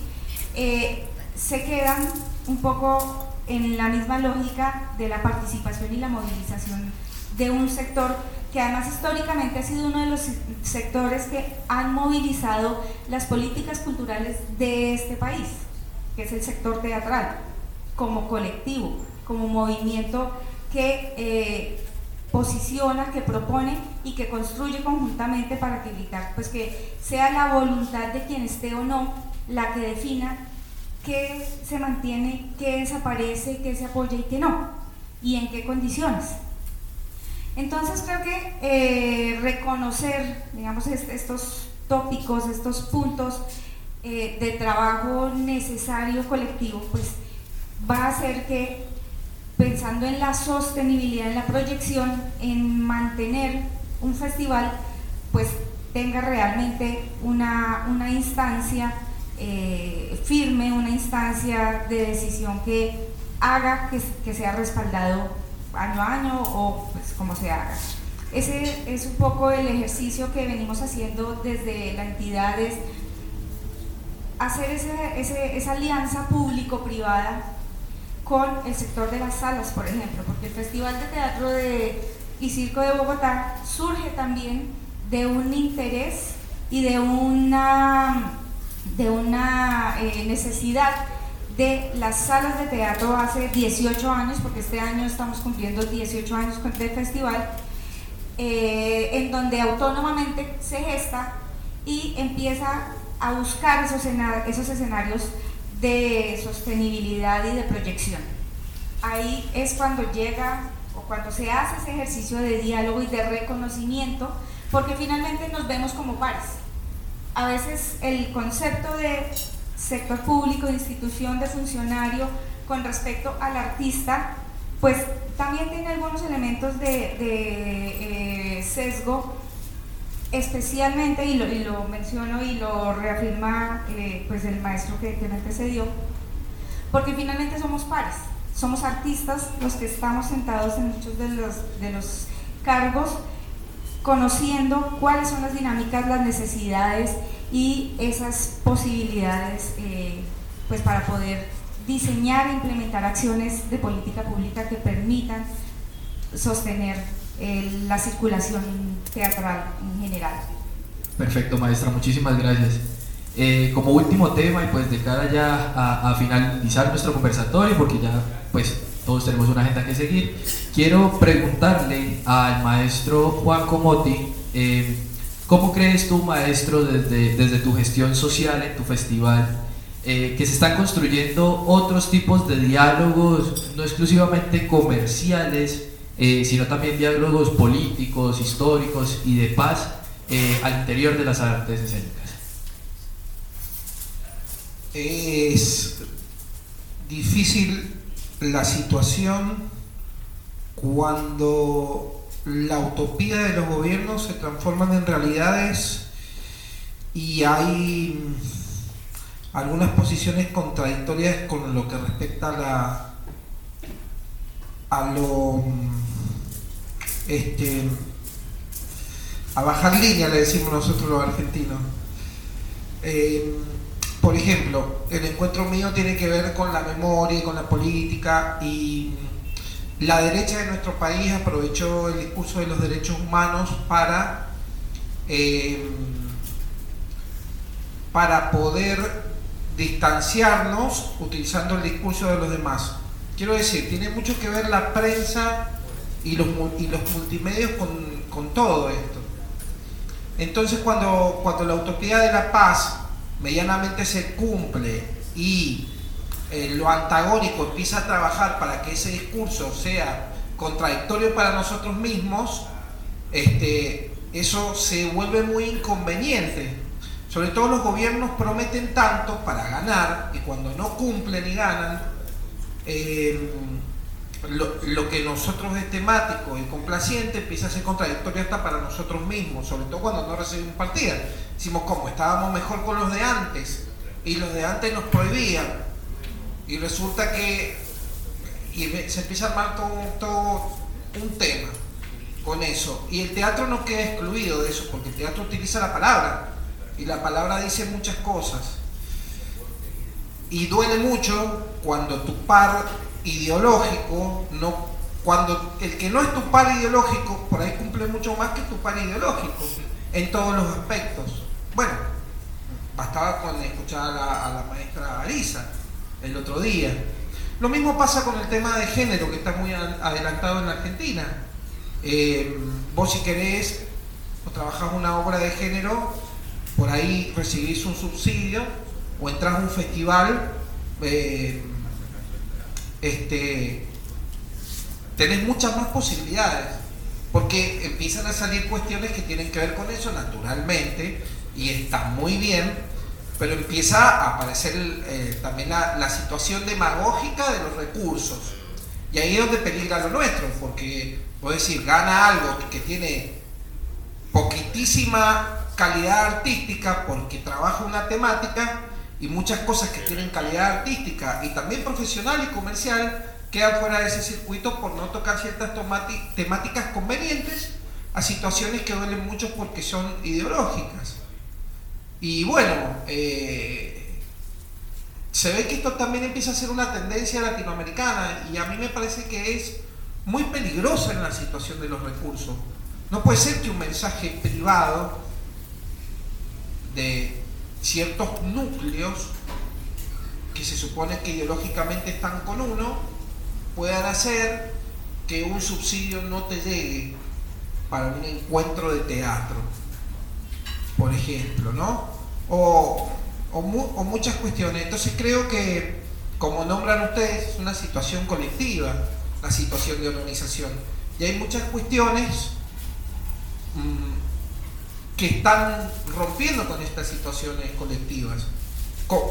Eh, se quedan un poco en la misma lógica de la participación y la movilización de un sector que además históricamente ha sido uno de los sectores que han movilizado las políticas culturales de este país, que es el sector teatral, como colectivo, como movimiento que eh, posiciona, que propone y que construye conjuntamente para evitar pues que sea la voluntad de quien esté o no la que defina qué se mantiene, qué desaparece, qué se apoya y qué no, y en qué condiciones. Entonces creo que eh, reconocer, digamos, estos tópicos, estos puntos eh, de trabajo necesario colectivo, pues va a hacer que pensando en la sostenibilidad, en la proyección, en mantener un festival, pues tenga realmente una, instancia eh, firme, una instancia de decisión que haga que sea respaldado año a año o pues como se haga. Ese es un poco el ejercicio que venimos haciendo desde la entidad, es hacer esa alianza público-privada con el sector de las salas, por ejemplo, porque el Festival de Teatro de, y Circo de Bogotá surge también de un interés y de una, de una eh, necesidad de las salas de teatro hace 18 años, porque este año estamos cumpliendo 18 años del festival, eh, en donde autónomamente se gesta y empieza a buscar esos, esos escenarios de sostenibilidad y de proyección. Ahí es cuando llega o cuando se hace ese ejercicio de diálogo y de reconocimiento, porque finalmente nos vemos como pares. A veces el concepto de sector público, institución, de funcionario, con respecto al artista, pues también tiene algunos elementos de, eh, sesgo especialmente, y lo, menciono y lo reafirma eh, pues el maestro que, me antecedió, porque finalmente somos pares, somos artistas los que estamos sentados en muchos de los cargos, conociendo cuáles son las dinámicas, las necesidades y esas posibilidades eh, pues para poder diseñar e implementar acciones de política pública que permitan sostener eh, la circulación teatral en general. Perfecto, maestra, muchísimas gracias. Eh, como último tema y pues de cara ya a, finalizar nuestro conversatorio, porque ya pues todos tenemos una agenda que seguir, quiero preguntarle al maestro Juan Comoti, eh, ¿cómo crees tú, maestro, desde, desde tu gestión social en tu festival, eh, que se están construyendo otros tipos de diálogos, no exclusivamente comerciales, eh, sino también diálogos políticos, históricos y de paz eh, al interior de las artes escénicas. Es difícil la situación cuando la utopía de los gobiernos se transforman en realidades y hay algunas posiciones contradictorias con lo que respecta a la a lo este a bajar línea le decimos nosotros los argentinos. Eh, por ejemplo el encuentro mío tiene que ver con la memoria y con la política y la derecha de nuestro país aprovechó el discurso de los derechos humanos para eh, para poder distanciarnos utilizando el discurso de los demás. Quiero decir, tiene mucho que ver la prensa y los, y los multimedios con, con, todo esto. Entonces cuando, cuando la utopía de la paz medianamente se cumple y eh, lo antagónico empieza a trabajar para que ese discurso sea contradictorio para nosotros mismos, este, eso se vuelve muy inconveniente. Sobre todo los gobiernos prometen tanto para ganar y cuando no cumplen y ganan, eh, lo, que nosotros es temático y complaciente empieza a ser contradictorio hasta para nosotros mismos, sobre todo cuando no recibimos partida. Decimos, como estábamos mejor con los de antes y los de antes nos prohibían y resulta que se empieza a armar todo, todo un tema con eso. Y el teatro no queda excluido de eso, porque el teatro utiliza la palabra y la palabra dice muchas cosas. Y duele mucho cuando tu par ideológico no cuando el que no es tu par ideológico por ahí cumple mucho más que tu par ideológico en todos los aspectos. Bueno, bastaba con escuchar a la, a la maestra Arisa el otro día. Lo mismo pasa con el tema de género que está muy adelantado en la Argentina. Eh, vos si querés o trabajás una obra de género, por ahí recibís un subsidio o entras a un festival, eh, este, tenés muchas más posibilidades, porque empiezan a salir cuestiones que tienen que ver con eso naturalmente, y está muy bien, pero empieza a aparecer eh, también la, la, situación demagógica de los recursos. Y ahí es donde peligra lo nuestro, porque, puedo decir, gana algo que tiene poquitísima calidad artística porque trabaja una temática y muchas cosas que tienen calidad artística y también profesional y comercial quedan fuera de ese circuito por no tocar ciertas temáticas convenientes a situaciones que duelen mucho porque son ideológicas. Y bueno, eh, se ve que esto también empieza a ser una tendencia latinoamericana y a mí me parece que es muy peligrosa en la situación de los recursos. No puede ser que un mensaje privado de ciertos núcleos que se supone que ideológicamente están con uno, puedan hacer que un subsidio no te llegue para un encuentro de teatro, por ejemplo, ¿no? O, o, muchas cuestiones. Entonces creo que, como nombran ustedes, es una situación colectiva, la situación de organización. Y hay muchas cuestiones mmm, que están rompiendo con estas situaciones colectivas.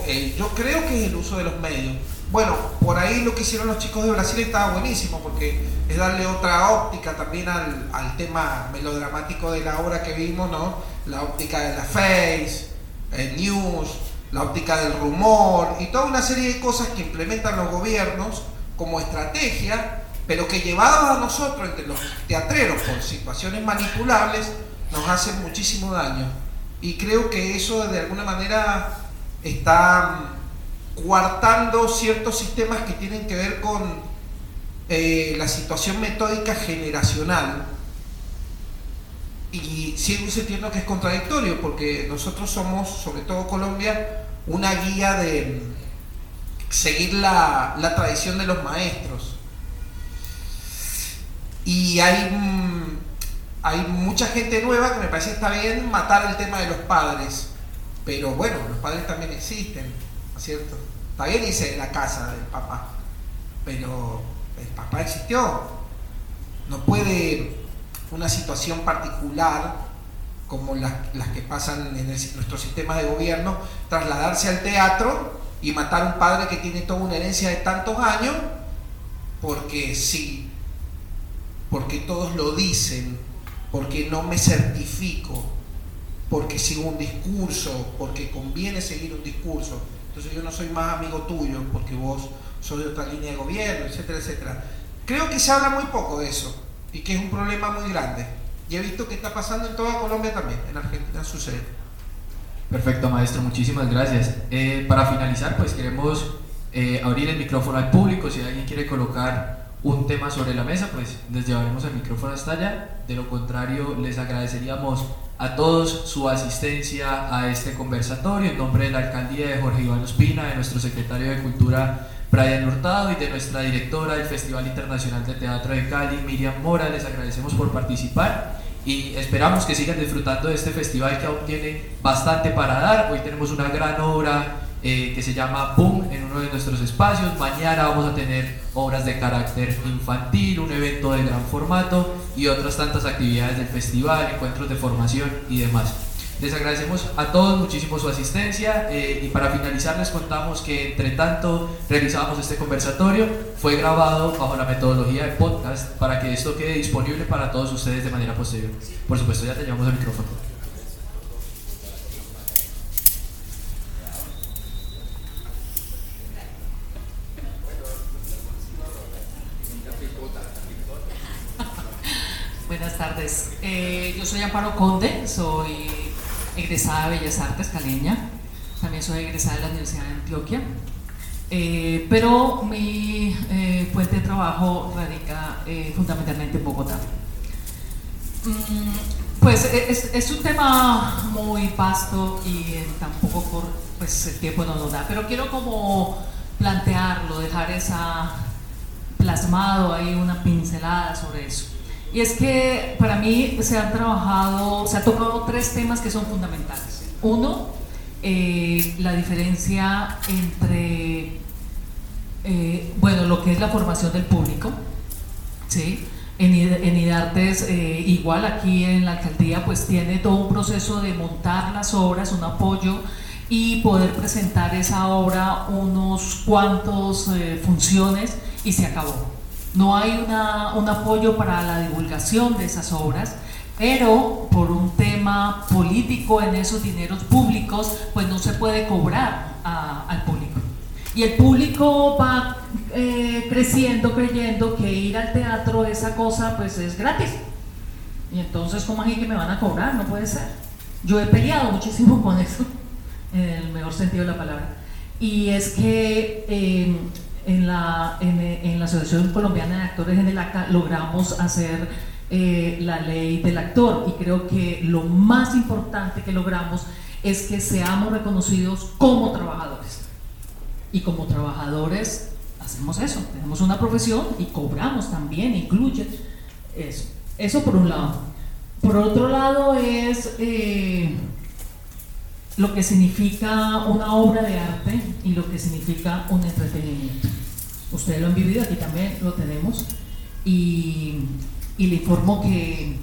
Eh, yo creo que es el uso de los medios. Bueno, por ahí lo que hicieron los chicos de Brasil estaba buenísimo porque es darle otra óptica también al, al tema melodramático de la obra que vimos, ¿no? La óptica de la face, el news, la óptica del rumor y toda una serie de cosas que implementan los gobiernos como estrategia, pero que llevados a nosotros, entre los teatreros, por situaciones manipulables, nos hacen muchísimo daño. Y creo que eso de alguna manera está coartando ciertos sistemas que tienen que ver con eh, la situación metódica generacional. Y sigo sintiendo que es contradictorio, porque nosotros somos, sobre todo Colombia, una guía de seguir la, la tradición de los maestros. Y hay, hay mucha gente nueva que me parece que está bien matar el tema de los padres. Pero bueno, los padres también existen, ¿no es cierto? Está bien irse la casa del papá, pero el papá existió. No puede una situación particular como las, las que pasan en el- nuestro sistema de gobierno trasladarse al teatro y matar a un padre que tiene toda una herencia de tantos años porque sí, porque todos lo dicen, porque no me certifico, porque sigo un discurso, porque conviene seguir un discurso. Entonces yo no soy más amigo tuyo porque vos sos de otra línea de gobierno, etcétera, etcétera. Creo que se habla muy poco de eso y que es un problema muy grande. Y he visto que está pasando en toda Colombia también, en Argentina sucede. Perfecto, maestro, muchísimas gracias. Eh, para finalizar, pues queremos eh, abrir el micrófono al público. Si alguien quiere colocar un tema sobre la mesa, pues les llevaremos el micrófono hasta allá. De lo contrario, les agradeceríamos a todos su asistencia a este conversatorio en nombre de la alcaldía de Jorge Iván Ospina, de nuestro secretario de Cultura Brian Hurtado y de nuestra directora del Festival Internacional de Teatro de Cali, Miriam Mora. Les agradecemos por participar y esperamos que sigan disfrutando de este festival que aún tiene bastante para dar. Hoy tenemos una gran obra eh, que se llama Boom en uno de nuestros espacios. Mañana vamos a tener obras de carácter infantil, un evento de gran formato y otras tantas actividades del festival, encuentros de formación y demás. Les agradecemos a todos muchísimo su asistencia eh, y para finalizar les contamos que entre tanto realizábamos este conversatorio, fue grabado bajo la metodología de podcast para que esto quede disponible para todos ustedes de manera posterior. Por supuesto ya te llevamos el micrófono. Buenas tardes. Eh, yo soy Amparo Conde, soy egresada de Bellas Artes caleña. También soy egresada de la Universidad de Antioquia. Eh, pero mi eh, fuente de trabajo radica fundamentalmente en Bogotá. Mm, pues e- es, un tema muy vasto y tampoco por, pues, el tiempo no nos da, pero quiero como plantearlo, dejar esa plasmado ahí una pincelada sobre eso. Y es que para mí se han trabajado, se han tocado tres temas que son fundamentales. Uno, eh, la diferencia entre, eh, bueno, lo que es la formación del público, ¿sí? En, en IDARTES, eh, igual aquí en la alcaldía, pues tiene todo un proceso de montar las obras, un apoyo y poder presentar esa obra unos cuantos funciones y se acabó. No hay una- un apoyo para la divulgación de esas obras, pero por un tema político en esos dineros públicos, pues no se puede cobrar al público. Y el público va eh, creciendo creyendo que ir al teatro, esa cosa, pues es gratis. Y entonces, ¿cómo así que me van a cobrar? No puede ser. Yo he peleado muchísimo con eso, en el mejor sentido de la palabra. Y es que eh, en, la, en, la Asociación Colombiana de Actores en el ACA logramos hacer eh, la ley del actor y creo que lo más importante que logramos es que seamos reconocidos como trabajadores. Y como trabajadores hacemos eso, tenemos una profesión y cobramos también, incluye eso. Eso por un lado. Por otro lado es eh, lo que significa una obra de arte y lo que significa un entretenimiento. Ustedes lo han vivido, aquí también lo tenemos. Y, y le informo que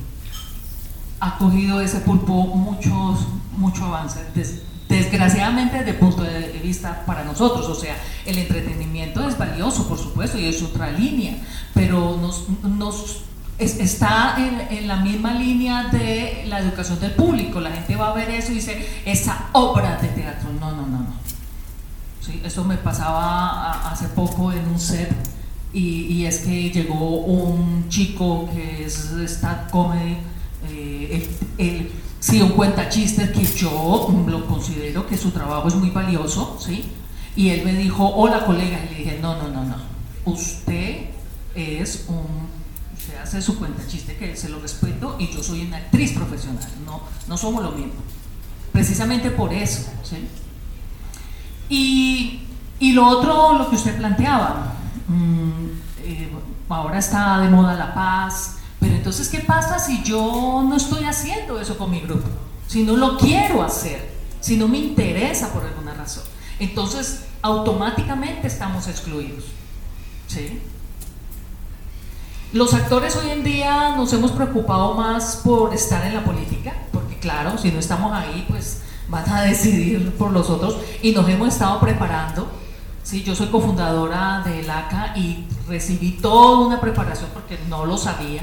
ha cogido ese pulpo muchos, mucho avance. Des- desgraciadamente desde el punto de vista para nosotros, o sea, el entretenimiento es valioso, por supuesto, y es otra línea, pero nos, nos está en, en, la misma línea de la educación del público. La gente va a ver eso y dice, esa obra de teatro. No, no, no, no. ¿Sí? Eso me pasaba hace poco en un set y, es que llegó un chico que es stand comedy, eh, el, sí, un cuenta chistes que yo lo considero que su trabajo es muy valioso, ¿sí? Y él me dijo, hola colega, y le dije, no, no, no, no, usted es un se hace su cuenta chiste que se lo respeto y yo soy una actriz profesional, no, no somos lo mismo. Precisamente por eso. ¿sí? Y, y, lo otro, lo que usted planteaba, mmm, eh, ahora está de moda la paz, pero entonces, ¿qué pasa si yo no estoy haciendo eso con mi grupo? Si no lo quiero hacer, si no me interesa por alguna razón. Entonces, automáticamente estamos excluidos. ¿Sí? Los actores hoy en día nos hemos preocupado más por estar en la política, porque claro, si no estamos ahí, pues van a decidir por los otros y nos hemos estado preparando. Sí, yo soy cofundadora del ACA y recibí toda una preparación porque no lo sabía.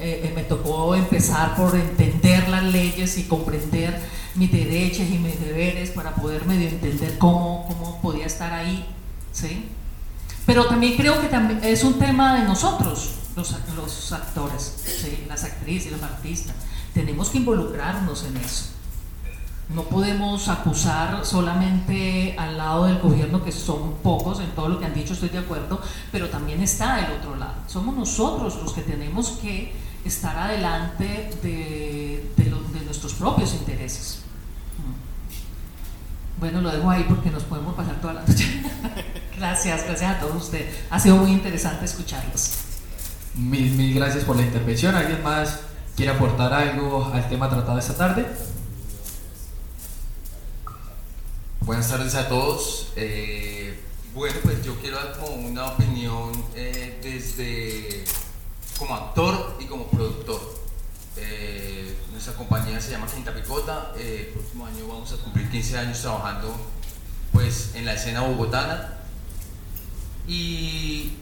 Eh, me tocó empezar por entender las leyes y comprender mis derechos y mis deberes para poder medio entender cómo, cómo podía estar ahí. ¿sí? Pero también creo que también es un tema de nosotros, los, actores, las actrices, los artistas. Tenemos que involucrarnos en eso. No podemos acusar solamente al lado del gobierno, que son pocos, en todo lo que han dicho estoy de acuerdo, pero también está el otro lado. Somos nosotros los que tenemos que estar adelante de, nuestros propios intereses. Bueno, lo dejo ahí porque nos podemos pasar toda la noche. gracias, gracias a todos ustedes. Ha sido muy interesante escucharlos. Mil, mil gracias por la intervención. ¿Alguien más quiere aportar algo al tema tratado esta tarde? Buenas tardes a todos. Eh, bueno, pues yo quiero dar como una opinión eh, desde como actor y como productor. Eh, nuestra compañía se llama Quinta Picota. el próximo año vamos a cumplir 15 años trabajando pues en la escena bogotana. Y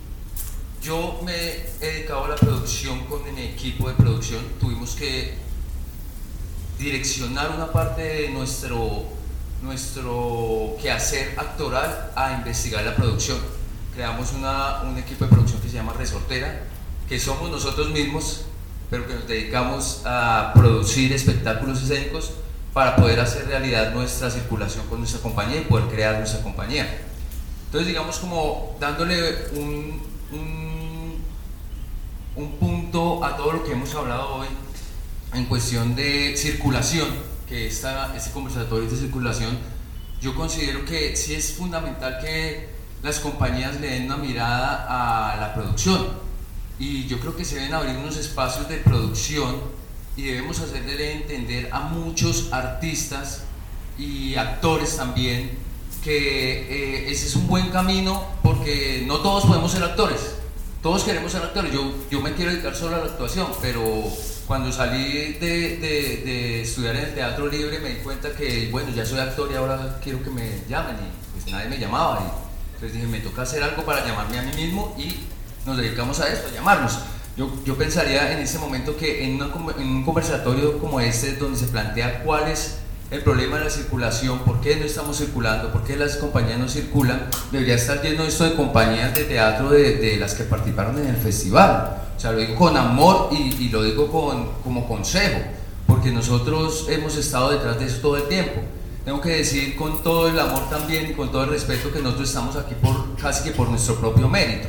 yo me he dedicado a la producción con mi equipo de producción. Tuvimos que direccionar una parte de nuestro, nuestro quehacer actoral a investigar la producción. Creamos una, un equipo de producción que se llama Resortera, que somos nosotros mismos, pero que nos dedicamos a producir espectáculos escénicos para poder hacer realidad nuestra circulación con nuestra compañía y poder crear nuestra compañía. Entonces, digamos como dándole un, un, un punto a todo lo que hemos hablado hoy en cuestión de circulación, que esta, este conversatorio de circulación, yo considero que sí es fundamental que las compañías le den una mirada a la producción. Y yo creo que se deben abrir unos espacios de producción y debemos hacerle entender a muchos artistas y actores también que eh, ese es un buen camino porque no todos podemos ser actores, todos queremos ser actores, yo, yo me quiero dedicar solo a la actuación, pero cuando salí de, de, estudiar en el teatro libre me di cuenta que, bueno, ya soy actor y ahora quiero que me llamen y pues nadie me llamaba. Y entonces dije, me toca hacer algo para llamarme a mí mismo y nos dedicamos a esto, a llamarnos. Yo, yo pensaría en ese momento que en, una, en un conversatorio como este, donde se plantea cuál es el problema de la circulación, por qué no estamos circulando, por qué las compañías no circulan, debería estar lleno esto de compañías de teatro de las que participaron en el festival. O sea, lo digo con amor y, lo digo con, como consejo, porque nosotros hemos estado detrás de eso todo el tiempo. Tengo que decir con todo el amor también y con todo el respeto que nosotros estamos aquí por, casi que por nuestro propio mérito.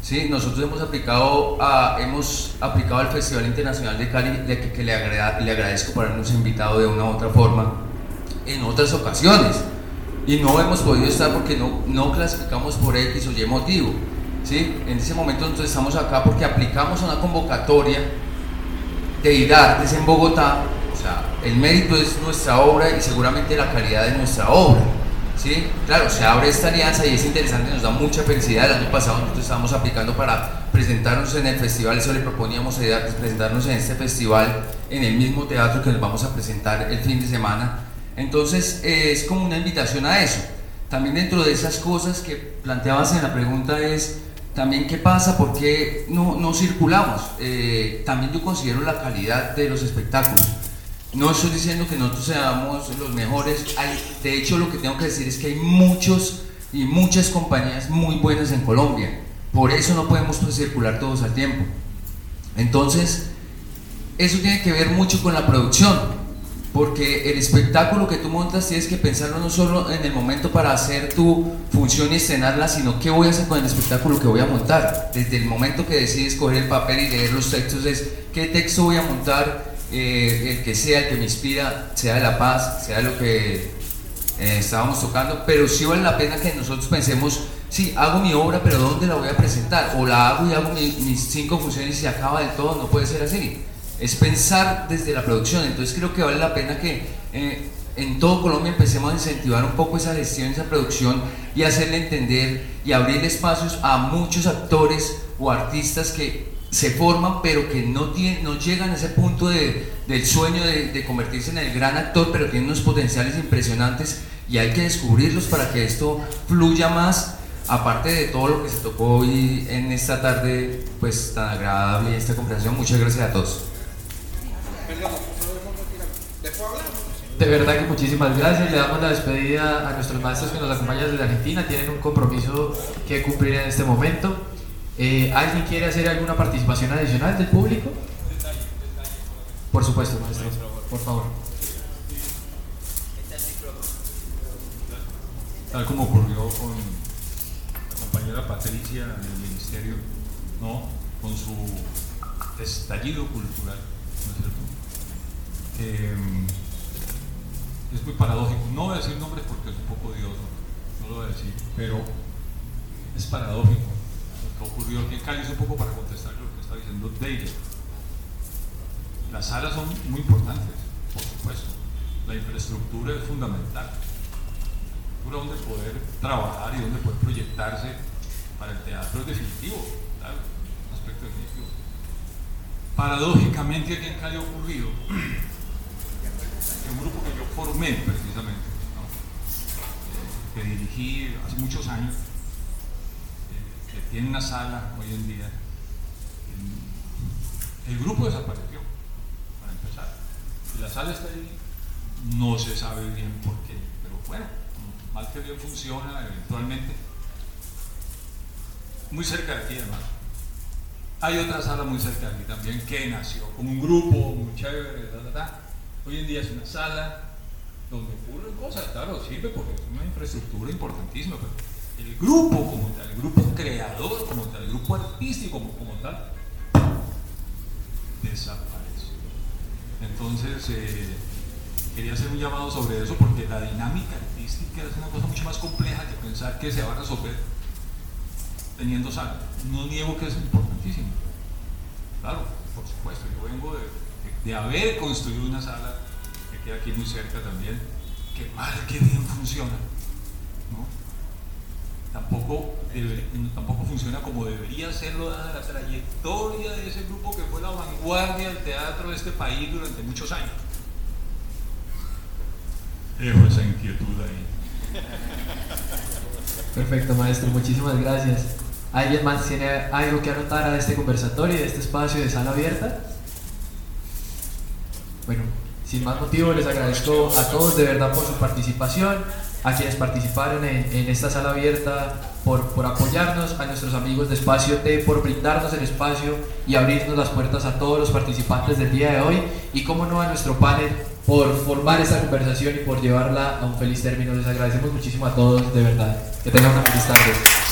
¿Sí? Nosotros hemos aplicado, hemos aplicado al Festival Internacional de Cali, que, le, agradezco por habernos invitado de una u otra forma en otras ocasiones. Y no hemos podido estar porque no clasificamos por X o Y motivo. ¿Sí? En ese momento nosotros estamos acá porque aplicamos una convocatoria de IDARTES en Bogotá. O sea, el mérito es nuestra obra y seguramente la calidad de nuestra obra. ¿sí? Claro, se abre esta alianza y es interesante, nos da mucha felicidad. El año pasado nosotros estábamos aplicando para presentarnos en el festival, eso le proponíamos a IDARTES, presentarnos en este festival en el mismo teatro que nos vamos a presentar el fin de semana. Entonces eh, es como una invitación a eso. También dentro de esas cosas que planteabas en la pregunta es también qué pasa, por qué no, no circulamos. Eh, también yo considero la calidad de los espectáculos. No estoy diciendo que nosotros seamos los mejores, hay, de hecho lo que tengo que decir es que hay muchos y muchas compañías muy buenas en Colombia. Por eso no podemos pues, circular todos al tiempo. Entonces, eso tiene que ver mucho con la producción, porque el espectáculo que tú montas tienes que pensarlo no solo en el momento para hacer tu función y estrenarla, sino qué voy a hacer con el espectáculo que voy a montar. Desde el momento que decides coger el papel y leer los textos es qué texto voy a montar, eh, el que sea, el que me inspira, sea de la paz, sea de lo que eh, estábamos tocando, pero sí vale la pena que nosotros pensemos, sí, hago mi obra, pero ¿dónde la voy a presentar? O la hago y hago mis cinco funciones y se acaba del todo, no puede ser así. Es pensar desde la producción, entonces creo que vale la pena que eh, en todo Colombia empecemos a incentivar un poco esa gestión, esa producción y hacerle entender y abrir espacios a muchos actores o artistas que se forman pero que no, tienen, no llegan a ese punto de, del sueño de, de, convertirse en el gran actor pero tienen unos potenciales impresionantes y hay que descubrirlos para que esto fluya más aparte de todo lo que se tocó hoy en esta tarde pues tan agradable esta conversación. Muchas gracias a todos de verdad que muchísimas gracias. Le damos la despedida a nuestros maestros que nos acompañan desde Argentina. Tienen un compromiso que cumplir en este momento. Eh, ¿Alguien quiere hacer alguna participación adicional del público? Por supuesto, maestro. Por favor. Tal como ocurrió con la compañera Patricia en el ministerio, ¿no? con su estallido cultural, ¿no es cierto? Eh, es muy paradójico. No voy a decir nombres porque es un poco odioso, no lo voy a decir, pero es paradójico ocurrió aquí en Cali es un poco para contestar lo que está diciendo Deire. Las salas son muy importantes, por supuesto. La infraestructura es fundamental. Donde poder trabajar y donde poder proyectarse para el teatro es definitivo, un aspecto definitivo. Paradójicamente aquí en Cali ha ocurrido que un grupo que yo formé precisamente, eh, que dirigí hace muchos años, que tiene una sala hoy en día, el grupo desapareció, para empezar. Y la sala está ahí, no se sabe bien por qué, pero bueno, mal que bien funciona eventualmente. Muy cerca de aquí además. Hay otra sala muy cerca de aquí también que nació como un grupo muy chévere, Hoy en día es una sala donde ocurren cosas, claro, sirve porque es una infraestructura importantísima, pero el grupo como tal, el grupo creador como tal, el grupo artístico como, tal, desaparece. Entonces, eh, quería hacer un llamado sobre eso porque la dinámica artística es una cosa mucho más compleja que pensar que se va a resolver teniendo sala. No niego que es importantísimo. Claro, por supuesto, yo vengo de, de, haber construido una sala que queda aquí muy cerca también, que mal que bien funciona tampoco, debe, tampoco funciona como debería serlo dada la trayectoria de ese grupo que fue la vanguardia del teatro de este país durante muchos años. Dejo esa inquietud ahí. Perfecto, maestro, muchísimas gracias. ¿Alguien más tiene algo que anotar a este conversatorio, de este espacio de sala abierta? Bueno, sin más motivo, les agradezco a todos de verdad por su participación a quienes participaron en, esta sala abierta por, por, apoyarnos, a nuestros amigos de Espacio T por brindarnos el espacio y abrirnos las puertas a todos los participantes del día de hoy y como no a nuestro panel por formar esta conversación y por llevarla a un feliz término. Les agradecemos muchísimo a todos, de verdad. Que tengan una feliz tarde.